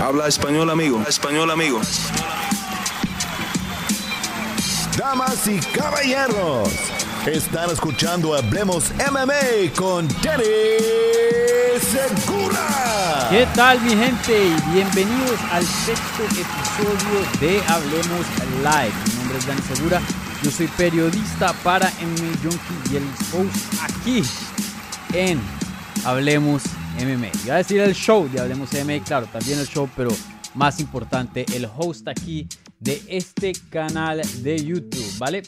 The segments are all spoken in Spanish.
Habla español, amigo. Español, amigo. Damas y caballeros, están escuchando Hablemos MMA con Danny Segura. ¿Qué tal mi gente? Bienvenidos al sexto episodio de Hablemos Live. Mi nombre es Dani Segura, yo soy periodista para MMA Junkie y el host aquí en Hablemos MMA. Iba a decir el show de Hablemos MMA, claro, también el show, pero más importante, el host aquí de este canal de YouTube, ¿vale?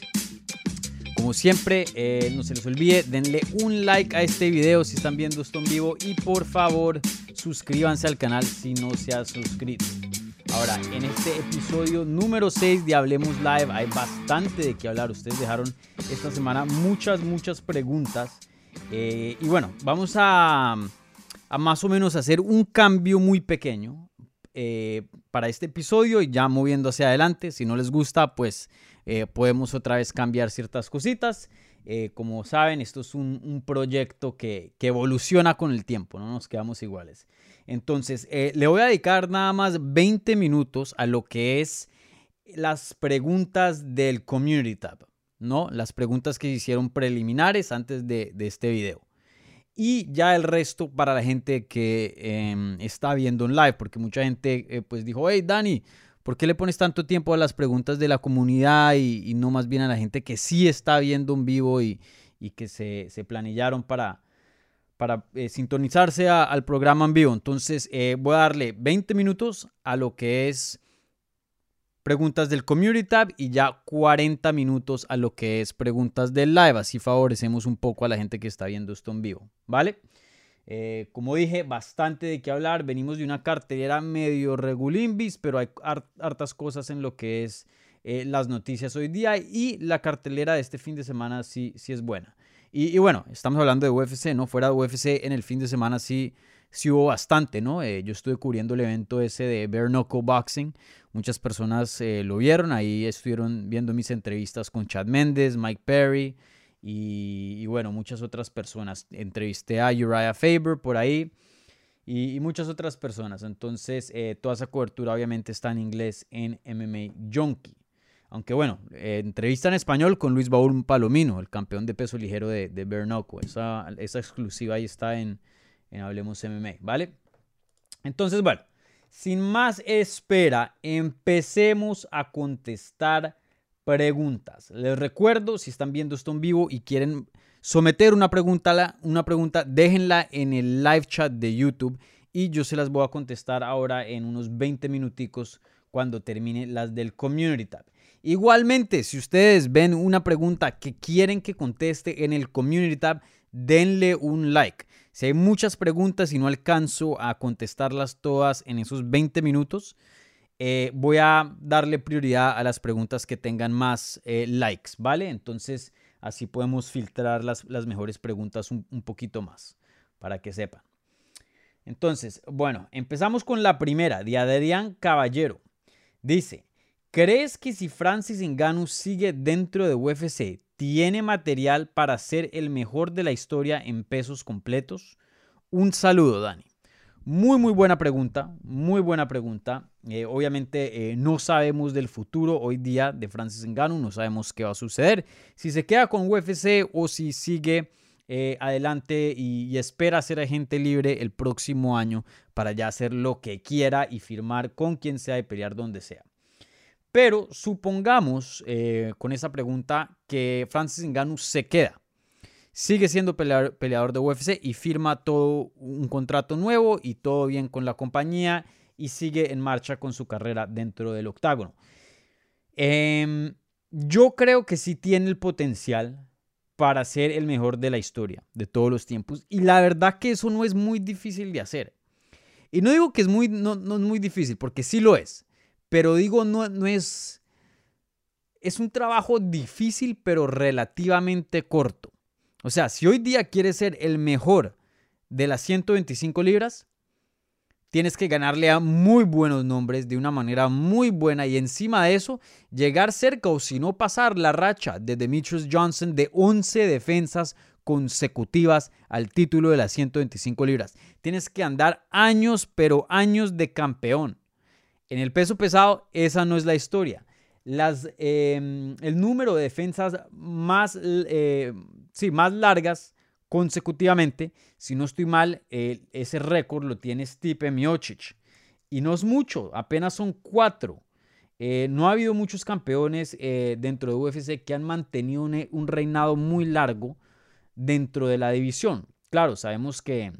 Como siempre, eh, no se les olvide, denle un like a este video si están viendo esto en vivo y por favor suscríbanse al canal si no se ha suscrito. Ahora, en este episodio número 6 de Hablemos Live hay bastante de qué hablar. Ustedes dejaron esta semana muchas, muchas preguntas. Eh, y bueno, vamos a, a más o menos hacer un cambio muy pequeño eh, para este episodio y ya moviendo hacia adelante. Si no les gusta, pues eh, podemos otra vez cambiar ciertas cositas. Eh, como saben, esto es un, proyecto que, evoluciona con el tiempo, no nos quedamos iguales. Entonces, le voy a dedicar nada más 20 minutos a lo que es las preguntas del Community Tab, ¿no? Las preguntas que hicieron preliminares antes de este video y ya el resto para la gente que em, está viendo en live, porque mucha gente eh, pues dijo, hey Dani, ¿por qué le pones tanto tiempo a las preguntas de la comunidad y, no más bien a la gente que sí está viendo en vivo y, que se, se, planillaron para, para eh, sintonizarse al programa en vivo? Entonces eh, voy a darle 20 minutos a lo que es preguntas del Community Tab y ya 40 minutos a lo que es preguntas del live. Así favorecemos un poco a la gente que está viendo esto en vivo, ¿vale? Eh, como dije, bastante de qué hablar. Venimos de una cartelera medio regulimbis, pero hay hartas cosas en lo que es eh, las noticias hoy día y la cartelera de este fin de semana sí, sí es buena. Y, bueno, estamos hablando de UFC, ¿no? Fuera de UFC en el fin de semana sí, sí hubo bastante, ¿no? Eh, yo estuve cubriendo el evento ese de Bare Knuckle Boxing, Muchas personas eh, lo vieron, ahí estuvieron viendo mis entrevistas con Chad Méndez, Mike Perry y, bueno, muchas otras personas. Entrevisté a Uriah Faber por ahí y, muchas otras personas. Entonces, eh, toda esa cobertura obviamente está en inglés en MMA Junkie. Aunque bueno, entrevista en español con Luis Baúl Palomino, el campeón de peso ligero de, de Esa, esa exclusiva ahí está en, en Hablemos MMA, ¿vale? Entonces, bueno, sin más espera, empecemos a contestar preguntas. Les recuerdo, si están viendo esto en vivo y quieren someter una pregunta, una pregunta, déjenla en el live chat de YouTube y yo se las voy a contestar ahora en unos 20 minuticos cuando termine las del Community Tab. Igualmente, si ustedes ven una pregunta que quieren que conteste en el Community Tab, denle un like. Si hay muchas preguntas y no alcanzo a contestarlas todas en esos 20 minutos, eh, voy a darle prioridad a las preguntas que tengan más eh, likes, ¿vale? Entonces, así podemos filtrar las, las mejores preguntas un, un, poquito más, para que sepan. Entonces, bueno, empezamos con la primera, de Adrián Caballero. Dice, ¿crees que si Francis Ngannou sigue dentro de UFC, tiene material para ser el mejor de la historia en pesos completos? Un saludo, Dani. Muy, muy buena pregunta, muy buena pregunta. Eh, obviamente eh, no sabemos del futuro hoy día de Francis Ngannou, no sabemos qué va a suceder. Si se queda con UFC o si sigue eh, adelante y, y, espera ser agente libre el próximo año para ya hacer lo que quiera y firmar con quien sea y pelear donde sea. Pero supongamos eh, con esa pregunta que Francis Ngannou se queda. Sigue siendo peleador, de UFC y firma todo un contrato nuevo y todo bien con la compañía y sigue en marcha con su carrera dentro del octágono. Em, yo creo que sí tiene el potencial para ser el mejor de la historia de todos los tiempos. Y la verdad que eso no es muy difícil de hacer. Y no digo que es muy, no, no es muy difícil, porque sí lo es. Pero digo, no, no es... Es un trabajo difícil, pero relativamente corto. O sea, si hoy día quieres ser el mejor de las 125 libras, tienes que ganarle a muy buenos nombres de una manera muy buena y encima de eso llegar cerca o si no pasar la racha de Demetrius Johnson de 11 defensas consecutivas al título de las 125 libras. Tienes que andar años, pero años de campeón En el peso pesado, esa no es la historia. Em, el número de defensas más, eh, sí, más largas consecutivamente, si no estoy mal, ese récord lo tiene Stipe Miocic. Y no es mucho, apenas son cuatro. Eh, no ha habido muchos campeones eh, dentro de UFC que han mantenido un, reinado muy largo dentro de la división. Claro, sabemos que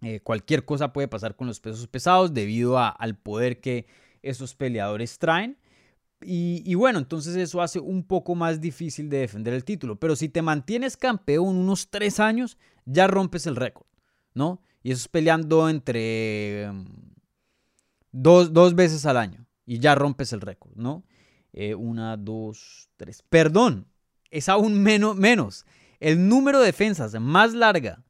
eh, cualquier cosa puede pasar con los pesos pesados debido al poder que esos peleadores traen. Y, bueno, entonces eso hace un poco más difícil de defender el título. Pero si te mantienes campeón unos tres años, ya rompes el récord, ¿no? Y eso es peleando entre mm, dos, dos veces al año y ya rompes el récord, ¿no? Eh, una, dos, tres. Perdón, es aún menos, menos. El número de defensas más larga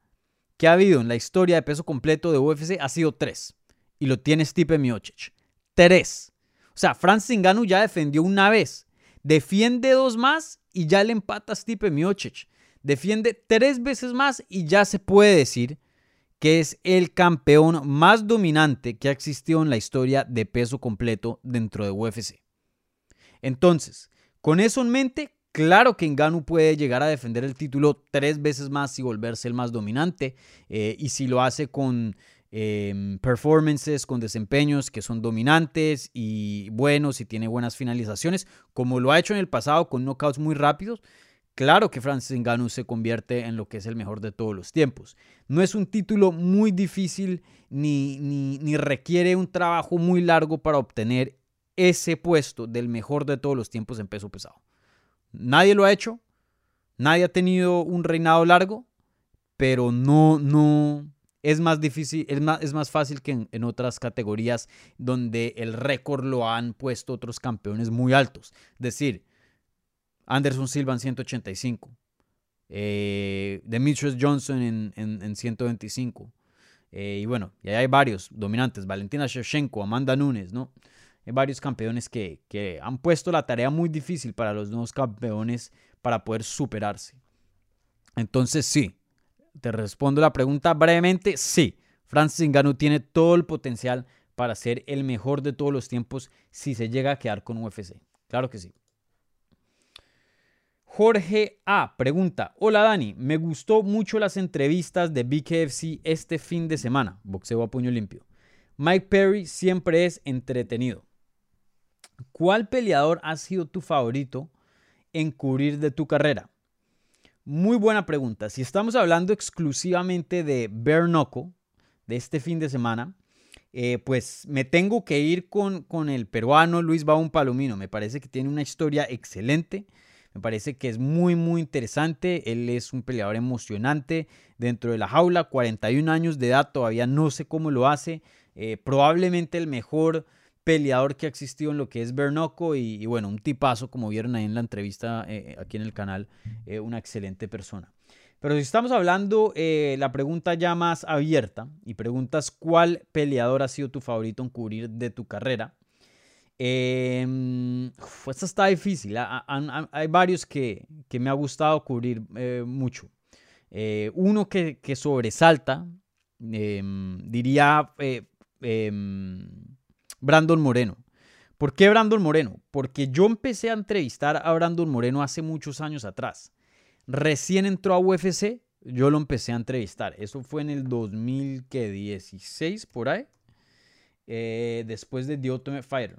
que ha habido en la historia de peso completo de UFC ha sido tres. Y lo tiene Stipe Miocic. Tres. O sea, Francis Ngannou ya defendió una vez. Defiende dos más y ya le empata a Stipe Miocic. Defiende tres veces más y ya se puede decir que es el campeón más dominante que ha existido en la historia de peso completo dentro de UFC. Entonces, con eso en mente, claro que Ngannou puede llegar a defender el título tres veces más y volverse el más dominante, eh, y si lo hace con em, performances, con desempeños que son dominantes y buenos y tiene buenas finalizaciones, como lo ha hecho en el pasado con knockouts muy rápidos, Claro que Francis Ngannou se convierte en lo que es el mejor de todos los tiempos. No es un título muy difícil ni, ni, requiere un trabajo muy largo para obtener ese puesto del mejor de todos los tiempos en peso pesado. Nadie lo ha hecho, nadie ha tenido un reinado largo, pero no, no, es más difícil, es más, es más fácil que en, en, otras categorías donde el récord lo han puesto otros campeones muy altos. Es decir, Anderson Silva en 185. Eh, Demetrius Johnson en, en, 125. Eh, y bueno, y hay varios dominantes. Valentina Shevchenko, Amanda Nunes, ¿no? Varios campeones que, que han puesto la tarea muy difícil para los nuevos campeones para poder superarse. Entonces sí, te respondo la pregunta brevemente, sí. Francis Ngannou tiene todo el potencial para ser el mejor de todos los tiempos si se llega a quedar con UFC. Claro que sí. Jorge A pregunta, hola Dani, me gustó mucho las entrevistas de BKFC este fin de semana, boxeo a puño limpio. Mike Perry siempre es entretenido. ¿Cuál peleador ha sido tu favorito en cubrir de tu carrera? Muy buena pregunta. Si estamos hablando exclusivamente de Bernoco, de este fin de semana, eh, pues me tengo que ir con, con el peruano Luis Baum Palomino. Me parece que tiene una historia excelente. Me parece que es muy, muy interesante. Él es un peleador emocionante dentro de la jaula, 41 años de edad, todavía no sé cómo lo hace. Eh, probablemente el mejor peleador que ha existido en lo que es Bernoco y, bueno, un tipazo, como vieron ahí en la entrevista eh, aquí en el canal, eh, una excelente persona. Pero si estamos hablando, la pregunta ya más abierta y preguntas cuál peleador ha sido tu favorito en cubrir de tu carrera, eh, esta está difícil. hay varios que, me ha gustado cubrir eh, mucho. Eh, uno que, sobresalta, em, diría em, Brandon Moreno. ¿Por qué Brandon Moreno? Porque yo empecé a entrevistar a Brandon Moreno hace muchos años atrás. Recién entró a UFC, yo lo empecé a entrevistar. Eso fue en el 2016, por ahí. después de The Ultimate Fighter.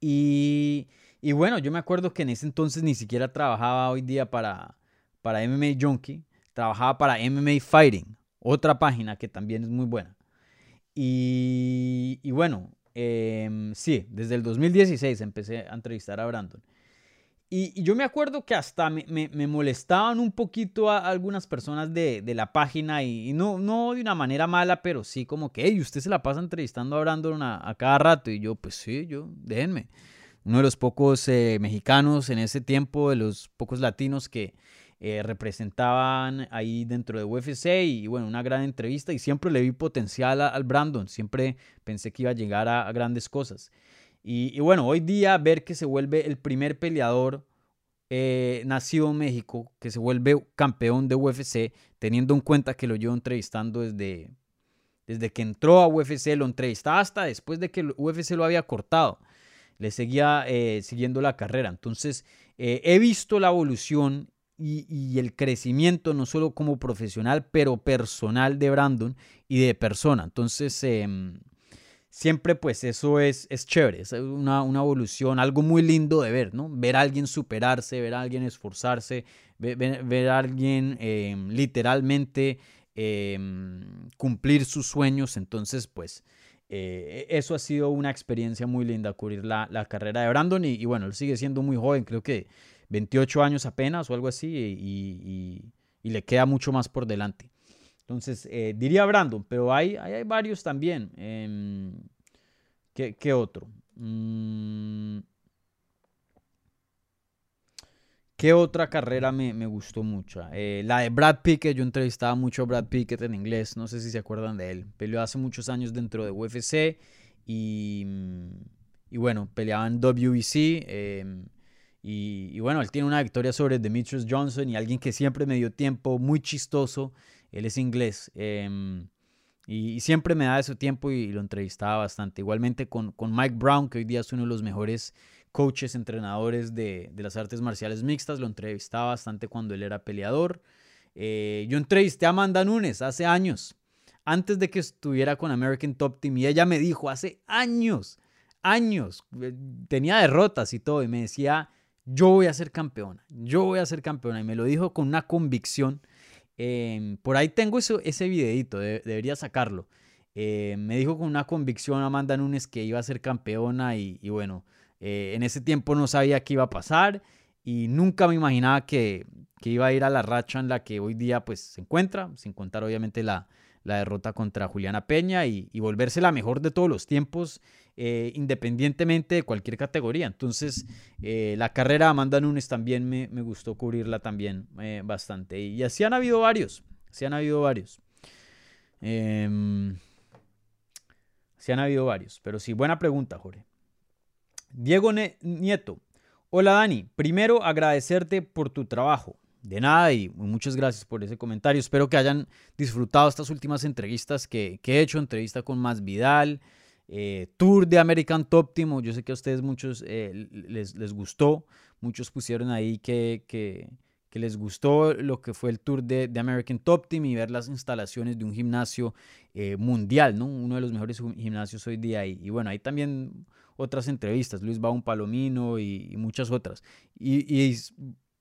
Y, bueno, yo me acuerdo que en ese entonces ni siquiera trabajaba hoy día para, para MMA Junkie, trabajaba para MMA Fighting, otra página que también es muy buena. Y, bueno, em, sí, desde el 2016 empecé a entrevistar a Brandon. Y, yo me acuerdo que hasta me, molestaban un poquito a algunas personas de, la página y, no, no de una manera mala, pero sí como que, hey, usted se la pasa entrevistando a Brandon a, cada rato. Y yo, pues sí, yo, déjenme. Uno de los pocos eh, mexicanos en ese tiempo, de los pocos latinos que eh, representaban ahí dentro de UFC y, bueno, una gran entrevista y siempre le vi potencial al Brandon, siempre pensé que iba a llegar a grandes cosas. Y, bueno, hoy día ver que se vuelve el primer peleador eh, nacido en México, que se vuelve campeón de UFC, teniendo en cuenta que lo llevo entrevistando desde, Desde que entró a UFC lo entrevistaba hasta después de que UFC lo había cortado. Le seguía eh, siguiendo la carrera. Entonces, he visto la evolución y, el crecimiento, no solo como profesional, pero personal de Brandon y de persona. Entonces, em, siempre pues eso es, es chévere, es una, evolución, algo muy lindo de ver, ¿no? Ver a alguien superarse, ver a alguien esforzarse, ver, a alguien em, literalmente em, cumplir sus sueños. Entonces, pues... Eh, eso ha sido una experiencia muy linda, cubrir la, carrera de Brandon y, y, bueno, él sigue siendo muy joven, creo que 28 años apenas o algo así y, le queda mucho más por delante. Entonces, eh, diría Brandon, pero hay, hay, varios también. Em, ¿qué, otro? Mm, ¿Qué otra carrera me, gustó mucho? Eh, la de Brad Pickett, yo entrevistaba mucho a Brad Pickett en inglés, no sé si se acuerdan de él. Peleó hace muchos años dentro de UFC y, y bueno, peleaba en WBC. Y, bueno, él tiene una victoria sobre Demetrius Johnson y alguien que siempre me dio tiempo, muy chistoso. Él es inglés. Em, y, siempre me da ese tiempo y, lo entrevistaba bastante. Igualmente con, con, Mike Brown, que hoy día es uno de los mejores coaches, entrenadores de, de las artes marciales mixtas. Lo entrevistaba bastante cuando él era peleador. Eh, yo entrevisté a Amanda Nunes hace años, antes de que estuviera con American Top Team. Y ella me dijo hace años, años, eh, tenía derrotas y todo. Y me decía yo voy a ser campeona, yo voy a ser campeona. Y me lo dijo con una convicción. Em, por ahí tengo eso, ese videito, debería sacarlo. Em, me dijo con una convicción Amanda Nunes que iba a ser campeona y, bueno, eh, en ese tiempo no sabía qué iba a pasar y nunca me imaginaba que, que, iba a ir a la racha en la que hoy día pues se encuentra, sin contar obviamente la, la derrota contra Juliana Peña y, volverse la mejor de todos los tiempos, eh, independientemente de cualquier categoría. Entonces, eh, la carrera de Amanda Nunes también me, gustó cubrirla también eh, bastante. Y así han habido varios, así han habido varios. Eh, han habido varios, pero sí, buena pregunta, Jorge. Diego Nieto. Hola Dani, primero agradecerte por tu trabajo. De nada y muchas gracias por ese comentario. Espero que hayan disfrutado estas últimas entrevistas que, he hecho. Entrevista con Más Vidal, eh, tour de American Top Team. Yo sé que a ustedes muchos eh, les, les, gustó. Muchos pusieron ahí que, que, que, les gustó lo que fue el tour de, American Top Team y ver las instalaciones de un gimnasio eh, mundial, ¿no? Uno de los mejores gimnasios hoy día. Y, bueno, hay también otras entrevistas, Luis Baum Palomino y, muchas otras. Y, y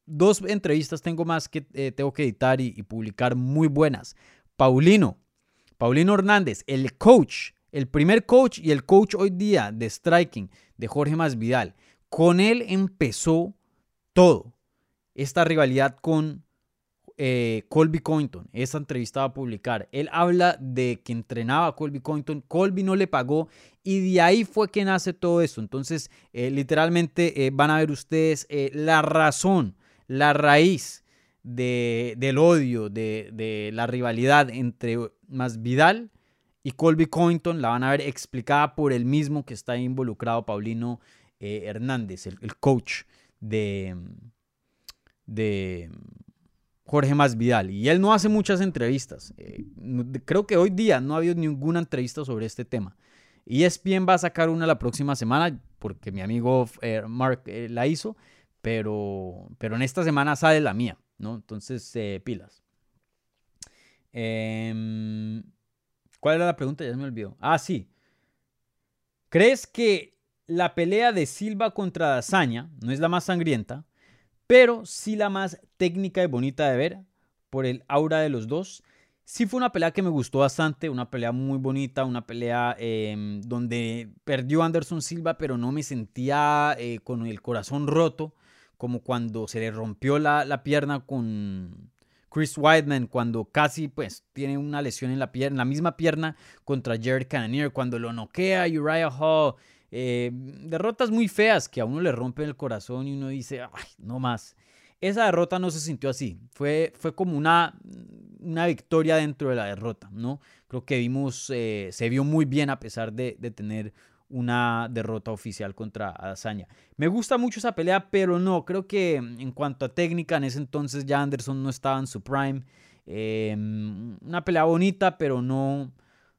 dos entrevistas tengo más que tengo que editar y, publicar muy buenas. Paulino, Paulino Hernández, el coach, el primer coach y el coach hoy día de striking de Jorge Masvidal. Con él empezó todo. Esta rivalidad con eh, Colby Cointon. Esta entrevista va a publicar. Él habla de que entrenaba a Colby Cointon. Colby no le pagó y de ahí fue que nace todo esto. Entonces, eh, literalmente van a ver ustedes la razón la raíz del odio, de, la rivalidad entre Masvidal y Colby Cointon la van a ver explicada por el mismo que está involucrado, Paulino eh, Hernández, el, coach de, de Jorge Masvidal. Y él no hace muchas entrevistas. Eh, creo que hoy día no ha habido ninguna entrevista sobre este tema. Y ESPN va a sacar una la próxima semana, porque mi amigo eh, Mark la hizo pero, pero en esta semana sale la mía, ¿no? Entonces, eh, pilas. Em, ¿Cuál era la pregunta? Ya me olvidó. Ah, sí. ¿Crees que la pelea de Silva contra Dazaña no es la más sangrienta, pero sí la más técnica y bonita de ver por el aura de los dos? Sí fue una pelea que me gustó bastante, una pelea muy bonita, una pelea em, donde perdió Anderson Silva, pero no me sentía eh, con el corazón roto como cuando se le rompió la, pierna con Chris Weidman, cuando casi pues tiene una lesión en la pierna, la misma pierna contra Jared Cannonier, cuando lo noquea Uriah Hall. Eh, derrotas muy feas que a uno le rompen el corazón y uno dice, ay, no más. Esa derrota no se sintió así, fue, fue como una, una victoria dentro de la derrota, ¿no? Creo que vimos, eh, se vio muy bien a pesar de, de tener una derrota oficial contra Azaña. Me gusta mucho esa pelea, pero no, creo que en cuanto a técnica, en ese entonces ya Anderson no estaba en su prime. Em, una pelea bonita, pero no,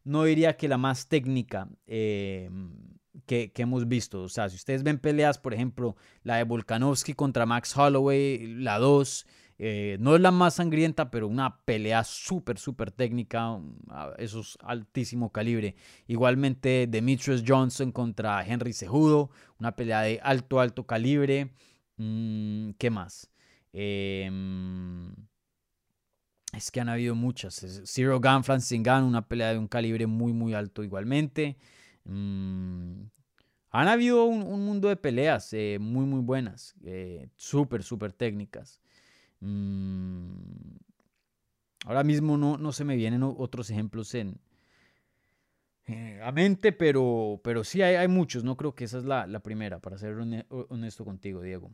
no diría que la más técnica eh, que, hemos visto. O sea, si ustedes ven peleas, por ejemplo, la de Volkanovski contra Max Holloway, la 2, eh, no es la más sangrienta, pero una pelea súper, súper técnica, eso es altísimo calibre. Igualmente, Demetrius Johnson contra Henry Cejudo, una pelea de alto, alto calibre. Mm, ¿Qué más? Em, es que han habido muchas. Zero Gun, Francis Gun, una pelea de un calibre muy, muy alto igualmente. Mm, han habido un, mundo de peleas eh, muy, muy buenas, eh, súper, súper técnicas. Mm, ahora mismo no, no, se me vienen otros ejemplos en, eh, a mente, pero, pero sí hay, hay, muchos. No creo que esa es la, la primera, para ser honesto contigo, Diego.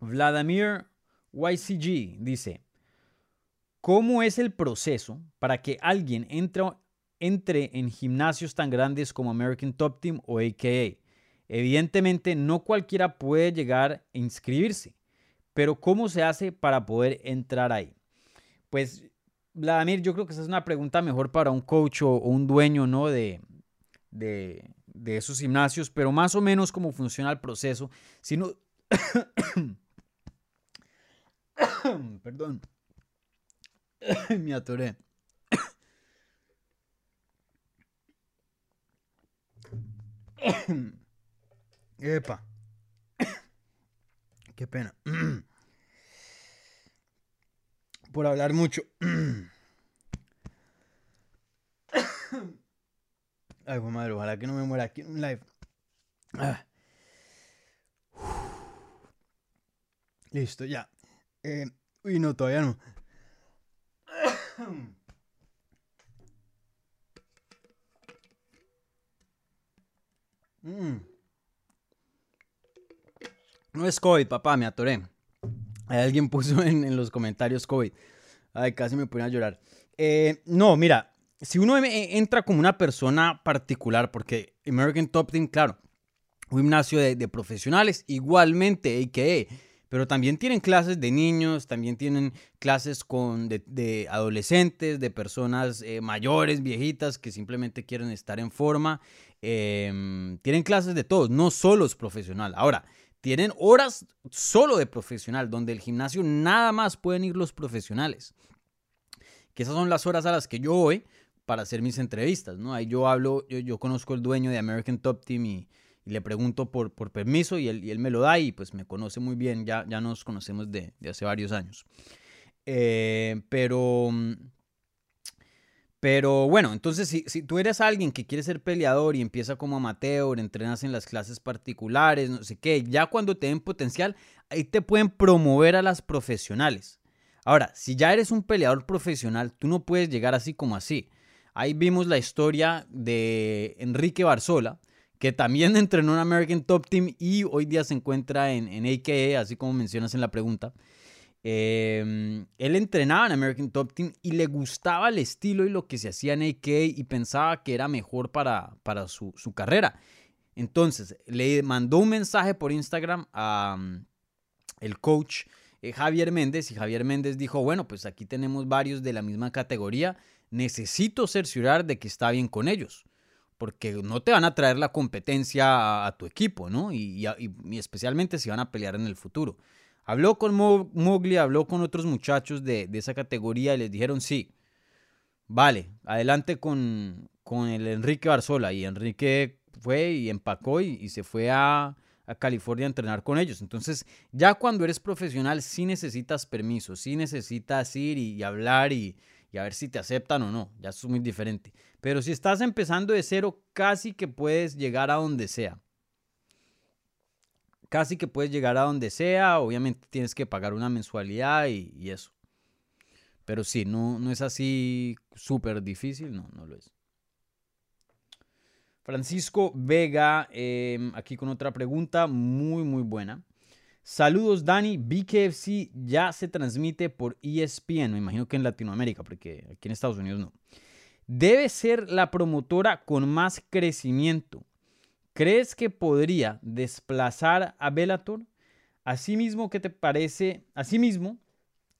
Vladimir YCG dice, ¿cómo es el proceso para que alguien entre, entre en gimnasios tan grandes como American Top Team o AKA? Evidentemente no cualquiera puede llegar a inscribirse, pero ¿cómo se hace para poder entrar ahí? Pues, Vladimir, yo creo que esa es una pregunta mejor para un coach o, un dueño ¿no? de, de, de esos gimnasios, pero más o menos cómo funciona el proceso. Si no... Perdón. Me atoré. Epa. Qué pena. Por hablar mucho. Ay, madre, ojalá que no me muera aquí en un live. Ah. Listo, ya. Eh, uy, no, todavía no. Mm. No es COVID, papá, me atoré. Alguien puso en, los comentarios COVID. Ay, casi me pone a llorar. Eh, no, mira, si uno entra como una persona particular, porque American Top Team, claro, un gimnasio de, de profesionales, igualmente, a.k.a pero también tienen clases de niños, también tienen clases con, de, adolescentes, de personas eh, mayores, viejitas, que simplemente quieren estar en forma. Em, tienen clases de todos, no solo es profesional. Ahora, tienen horas solo de profesional, donde el gimnasio nada más pueden ir los profesionales. Que esas son las horas a las que yo voy para hacer mis entrevistas, ¿no? Ahí yo hablo, yo, conozco el dueño de American Top Team y le pregunto por, permiso y él, me lo da y pues me conoce muy bien, ya, nos conocemos de, hace varios años. Eh, pero, pero bueno, entonces si, si, tú eres alguien que quiere ser peleador y empieza como amateur, entrenas en las clases particulares, no sé qué, ya cuando te den potencial, ahí te pueden promover a las profesionales. Ahora, si ya eres un peleador profesional, tú no puedes llegar así como así. Ahí vimos la historia de Enrique Barzola, que también entrenó en American Top Team y hoy día se encuentra en, en así como mencionas en la pregunta. Em, él entrenaba en American Top Team y le gustaba el estilo y lo que se hacía en AKA y pensaba que era mejor para, para su, carrera. Entonces, le mandó un mensaje por Instagram a mm, el coach eh, Javier Méndez y Javier Méndez dijo, bueno, pues aquí tenemos varios de la misma categoría, necesito cerciorar de que está bien con ellos porque no te van a traer la competencia a, tu equipo, ¿no? Y, especialmente si van a pelear en el futuro. Habló con Mowgli, habló con otros muchachos de, esa categoría y les dijeron sí. Vale, adelante con, con el Enrique Barzola. Y Enrique fue y empacó y, se fue a, a, California a entrenar con ellos. Entonces, ya cuando eres profesional, sí necesitas permiso, sí necesitas ir y hablar y, y a ver si te aceptan o no. Ya es muy diferente. Pero si estás empezando de cero, casi que puedes llegar a donde sea. Casi que puedes llegar a donde sea. Obviamente tienes que pagar una mensualidad y, eso. Pero sí, no, no es así súper difícil. No, no lo es. Francisco Vega, em, aquí con otra pregunta muy, muy buena. Saludos Dani, BKFC ya se transmite por ESPN, me imagino que en Latinoamérica, porque aquí en Estados Unidos no. Debe ser la promotora con más crecimiento. ¿Crees que podría desplazar a Bellator? Asimismo, ¿qué te parece? Asimismo,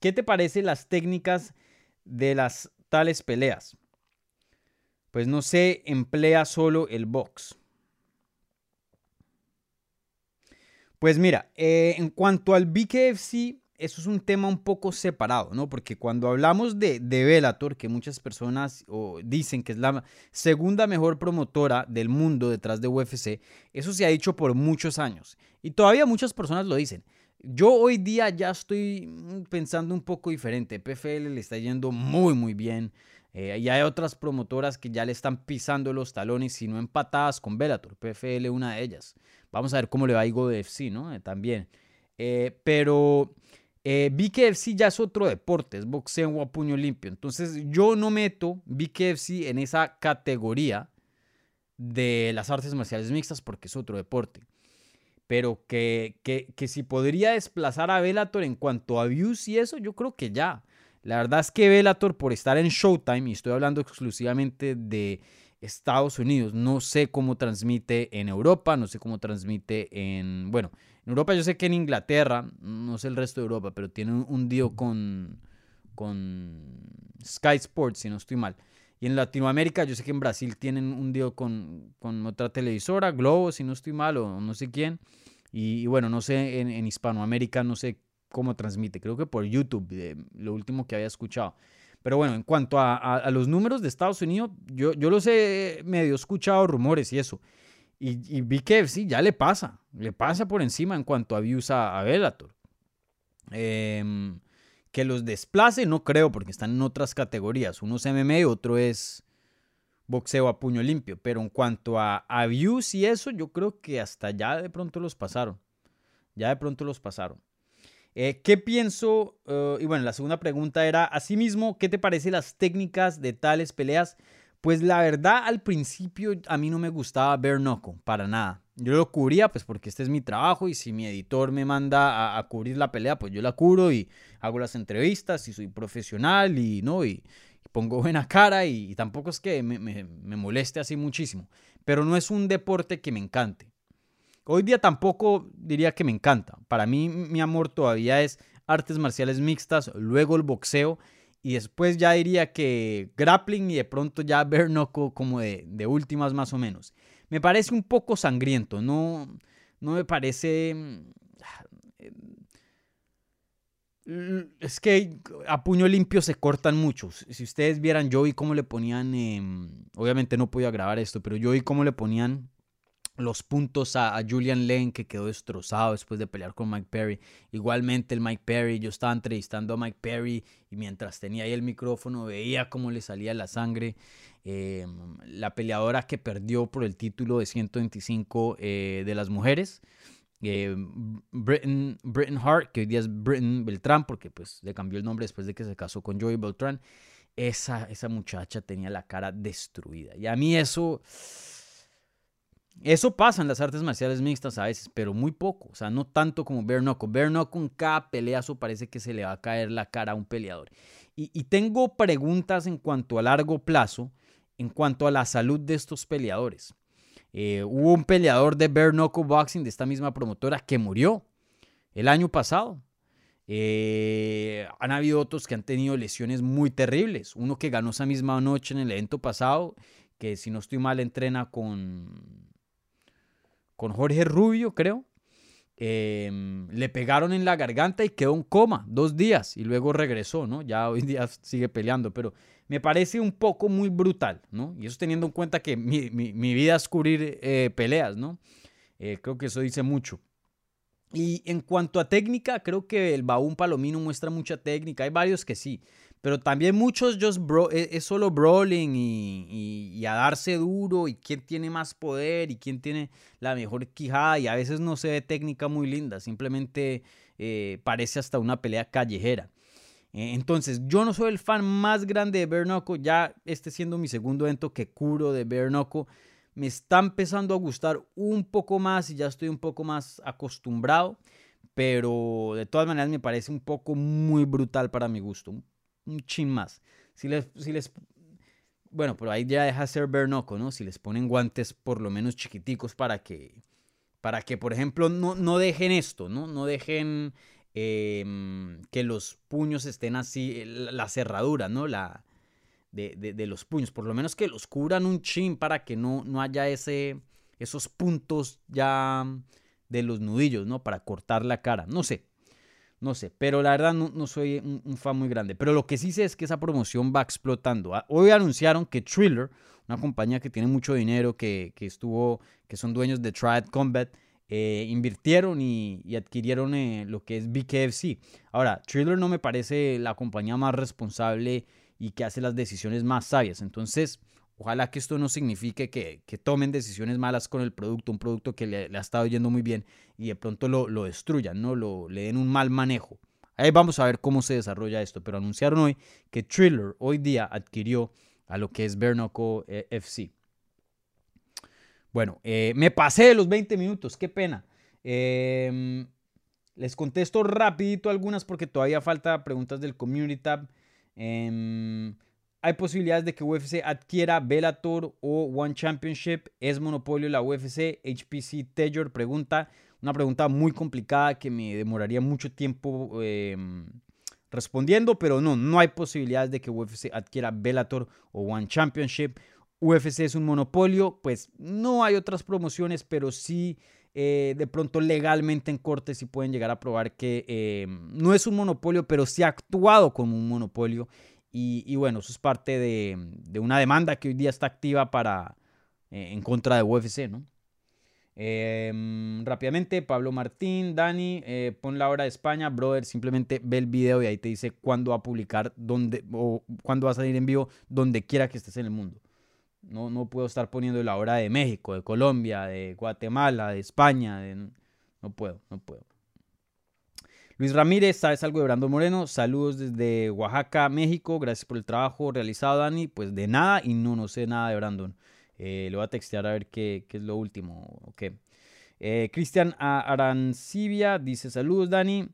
¿qué te parece las técnicas de las tales peleas? pues no se emplea solo el box. Pues mira, eh, en cuanto al BKFC, eso es un tema un poco separado, ¿no? Porque cuando hablamos de, de Bellator, que muchas personas dicen que es la segunda mejor promotora del mundo detrás de UFC, eso se ha dicho por muchos años. Y todavía muchas personas lo dicen. Yo hoy día ya estoy mm, pensando un poco diferente. PFL le está yendo muy, muy bien. Eh, y hay otras promotoras que ya le están pisando los talones, si no empatadas con Bellator. PFL una de ellas. Vamos a ver cómo le va a Igo de FC, ¿no? Eh, también. Eh, pero eh, BKFC ya es otro deporte, es boxeo a puño limpio. Entonces yo no meto BKFC en esa categoría de las artes marciales mixtas porque es otro deporte. Pero que, que, que si podría desplazar a Bellator en cuanto a views y eso, yo creo que ya. La verdad es que Bellator, por estar en Showtime, y estoy hablando exclusivamente de Estados Unidos, no sé cómo transmite en Europa, no sé cómo transmite en, bueno, en Europa yo sé que en Inglaterra, no sé el resto de Europa, pero tiene un, deal con, con Sky Sports, si no estoy mal. Y en Latinoamérica yo sé que en Brasil tienen un deal con, con otra televisora, Globo, si no estoy mal, o no sé quién. Y, bueno, no sé, en, Hispanoamérica no sé cómo transmite, creo que por YouTube, lo último que había escuchado. Pero bueno, en cuanto a, los números de Estados Unidos, yo, yo los he medio escuchado rumores y eso. Y, y BKFC ya le pasa, le pasa por encima en cuanto a views a, Bellator. Em, que los desplace, no creo, porque están en otras categorías. Uno es MMA, otro es boxeo a puño limpio. Pero en cuanto a, a views y eso, yo creo que hasta ya de pronto los pasaron. Ya de pronto los pasaron. Eh, ¿Qué pienso? Eh, y bueno, la segunda pregunta era, asimismo, ¿qué te parecen las técnicas de tales peleas? Pues la verdad, al principio a mí no me gustaba ver para nada. Yo lo cubría pues porque este es mi trabajo y si mi editor me manda a, cubrir la pelea, pues yo la cubro y hago las entrevistas y soy profesional y no y, pongo buena cara y, tampoco es que me, me, moleste así muchísimo. Pero no es un deporte que me encante. Hoy día tampoco diría que me encanta. Para mí mi amor todavía es artes marciales mixtas, luego el boxeo y después ya diría que grappling y de pronto ya Bernoco como de, de, últimas más o menos. Me parece un poco sangriento, no, no me parece... Mm, es que a puño limpio se cortan muchos. Si ustedes vieran, yo vi cómo le ponían, em, obviamente no podía grabar esto, pero yo vi cómo le ponían los puntos a, Julian Lane, que quedó destrozado después de pelear con Mike Perry. Igualmente el Mike Perry, yo estaba entrevistando a Mike Perry y mientras tenía ahí el micrófono veía cómo le salía la sangre. Eh, la peleadora que perdió por el título de 125 eh, de las mujeres. Eh, Britain, Hart, que hoy día es Britain Beltrán, porque pues le cambió el nombre después de que se casó con Joey Beltrán. Esa, esa muchacha tenía la cara destruida. Y a mí eso eso pasa en las artes marciales mixtas a veces, pero muy poco. O sea, no tanto como Bare Knuckle. Bare Knuckle en cada peleazo parece que se le va a caer la cara a un peleador. Y, tengo preguntas en cuanto a largo plazo, en cuanto a la salud de estos peleadores. Eh, hubo un peleador de Bare Knuckle Boxing de esta misma promotora que murió el año pasado. Eh, han habido otros que han tenido lesiones muy terribles. Uno que ganó esa misma noche en el evento pasado, que si no estoy mal entrena con con Jorge Rubio, creo. Em, le pegaron en la garganta y quedó en coma dos días y luego regresó, ¿no? Ya hoy día sigue peleando, pero me parece un poco muy brutal, ¿no? Y eso teniendo en cuenta que mi, vida es cubrir eh, peleas, ¿no? Eh, creo que eso dice mucho. Y en cuanto a técnica, creo que el Baúl Palomino muestra mucha técnica. Hay varios que sí. Pero también muchos just bro, e, es, solo brawling y, a darse duro y quién tiene más poder y quién tiene la mejor quijada y a veces no se ve técnica muy linda, simplemente eh, parece hasta una pelea callejera. Eh, entonces, yo no soy el fan más grande de Bernoco, ya este siendo mi segundo evento que curo de Bernoco, me está empezando a gustar un poco más y ya estoy un poco más acostumbrado, pero de todas maneras me parece un poco muy brutal para mi gusto, chin más. Si les, si les, bueno, pero ahí ya deja ser Bernoco, ¿no? Si les ponen guantes por lo menos chiquiticos para que, para que, por ejemplo, no, no dejen esto, ¿no? No dejen em, que los puños estén así, la cerradura, ¿no? La, de, los puños. Por lo menos que los cubran un chin para que no, no haya ese, esos puntos ya de los nudillos, ¿no? Para cortar la cara. No sé. No sé, pero la verdad no, soy un, fan muy grande. Pero lo que sí sé es que esa promoción va explotando. Ah, hoy anunciaron que Thriller, una compañía que tiene mucho dinero, que, estuvo, que son dueños de Triad Combat, eh, invirtieron y, adquirieron eh, lo que es BKFC. Ahora, Thriller no me parece la compañía más responsable y que hace las decisiones más sabias. Entonces, Ojalá que esto no signifique que, tomen decisiones malas con el producto, un producto que le, ha estado yendo muy bien y de pronto lo, destruyan, ¿no? Lo, le den un mal manejo. Ahí vamos a ver cómo se desarrolla esto, pero anunciaron hoy que Thriller hoy día adquirió a lo que es Bernoco eh, FC. Bueno, eh, me pasé de los 20 minutos, qué pena. Em, les contesto rapidito algunas porque todavía falta preguntas del Community Tab. Hay posibilidades de que UFC adquiera Bellator o One Championship. ¿Es monopolio la UFC? HPC Taylor pregunta. Una pregunta muy complicada que me demoraría mucho tiempo em, respondiendo, pero no, no hay posibilidades de que UFC adquiera Bellator o One Championship. UFC es un monopolio, pues no hay otras promociones, pero sí eh, de pronto legalmente en corte sí pueden llegar a probar que em, no es un monopolio, pero sí ha actuado como un monopolio y, bueno, eso es parte de, una demanda que hoy día está activa para, eh, en contra de UFC, ¿no? Em, rápidamente, Pablo Martín, Dani, eh, pon la hora de España, brother, simplemente ve el video y ahí te dice cuándo va a publicar, dónde, o cuándo va a salir en vivo, donde quiera que estés en el mundo. No, no puedo estar poniendo la hora de México, de Colombia, de Guatemala, de España, no puedo, no puedo. Luis Ramírez, ¿sabes algo de Brando Moreno? Saludos desde Oaxaca, México. Gracias por el trabajo realizado, Dani. Pues de nada y no, no sé nada de Brandon. Eh, le voy a textear a ver qué, es lo último. Ok. Eh, Cristian Arancibia dice: Saludos, Dani.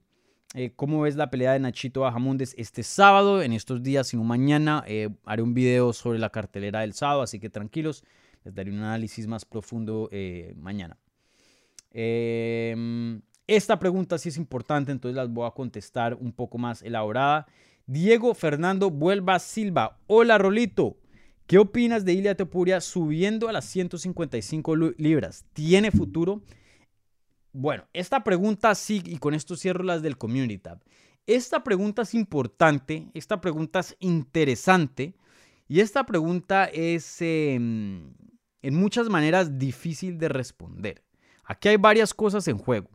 Eh, ¿Cómo ves la pelea de Nachito Bajamundes este sábado? En estos días, sino mañana, haré un video sobre la cartelera del sábado, así que tranquilos, les daré un análisis más profundo mañana. Eh, esta pregunta sí es importante, entonces las voy a contestar un poco más elaborada. Diego Fernando Vuelva Silva. Hola Rolito. ¿Qué opinas de Ilia Topuria subiendo a las 155 libras? ¿Tiene futuro? Bueno, esta pregunta sí, y con esto cierro las del Community Tab. Esta pregunta es importante, esta pregunta es interesante y esta pregunta es em, en muchas maneras difícil de responder. Aquí hay varias cosas en juego.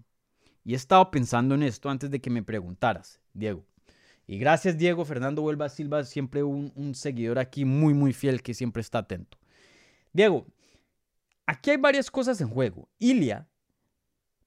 Y he estado pensando en esto antes de que me preguntaras, Diego. Y gracias, Diego. Fernando Huelva Silva, siempre un, seguidor aquí muy, muy fiel que siempre está atento. Diego, aquí hay varias cosas en juego. Ilia,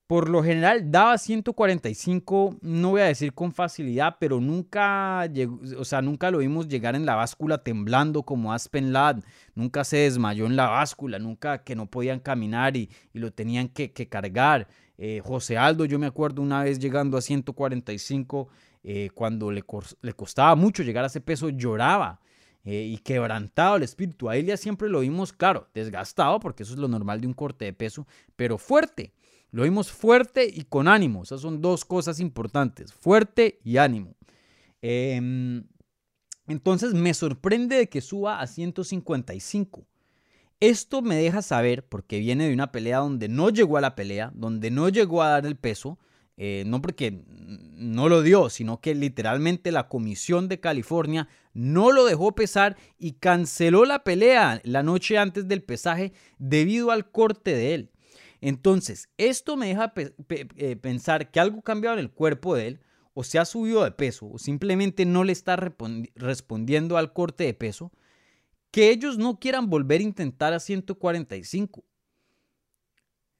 por lo general, daba 145, no voy a decir con facilidad, pero nunca, llegó, o sea, nunca lo vimos llegar en la báscula temblando como Aspen Lad. Nunca se desmayó en la báscula, nunca que no podían caminar y, lo tenían que cargar. Eh, José Aldo, yo me acuerdo una vez llegando a 145, eh, cuando le, costaba mucho llegar a ese peso, lloraba eh, y quebrantado el espíritu. A Elia siempre lo vimos, claro, desgastado, porque eso es lo normal de un corte de peso, pero fuerte. Lo vimos fuerte y con ánimo. Esas son dos cosas importantes, fuerte y ánimo. Em, entonces me sorprende de que suba a 155. Esto me deja saber, porque viene de una pelea donde no llegó a la pelea, donde no llegó a dar el peso, eh, no porque no lo dio, sino que literalmente la Comisión de California no lo dejó pesar y canceló la pelea la noche antes del pesaje debido al corte de él. Entonces, esto me deja eh, pensar que algo cambiado en el cuerpo de él, o se ha subido de peso, o simplemente no le está respondiendo al corte de peso, que ellos no quieran volver a intentar a 145.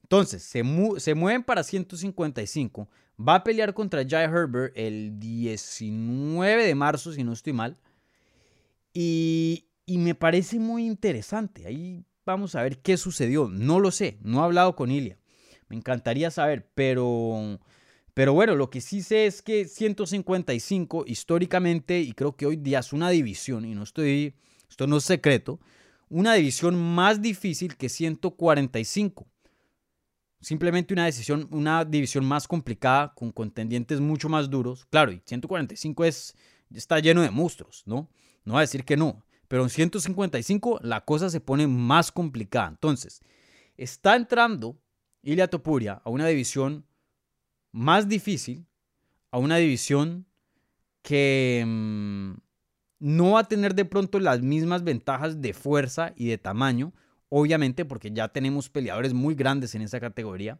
Entonces, se, mueven para 155. Va a pelear contra Jai Herbert el 19 de marzo, si no estoy mal. Y, y me parece muy interesante. Ahí vamos a ver qué sucedió. No lo sé, no he hablado con Ilia. Me encantaría saber, pero, pero bueno, lo que sí sé es que 155 históricamente, y creo que hoy día es una división, y no estoy esto no es secreto, una división más difícil que 145. Simplemente una decisión, una división más complicada, con contendientes mucho más duros. Claro, y 145 es, está lleno de monstruos, ¿no? No va a decir que no, Pero en 155 la cosa se pone más complicada. Entonces, está entrando Ilia Topuria a una división más difícil, a una división que mm, no va a tener de pronto las mismas ventajas de fuerza y de tamaño, obviamente porque ya tenemos peleadores muy grandes en esa categoría.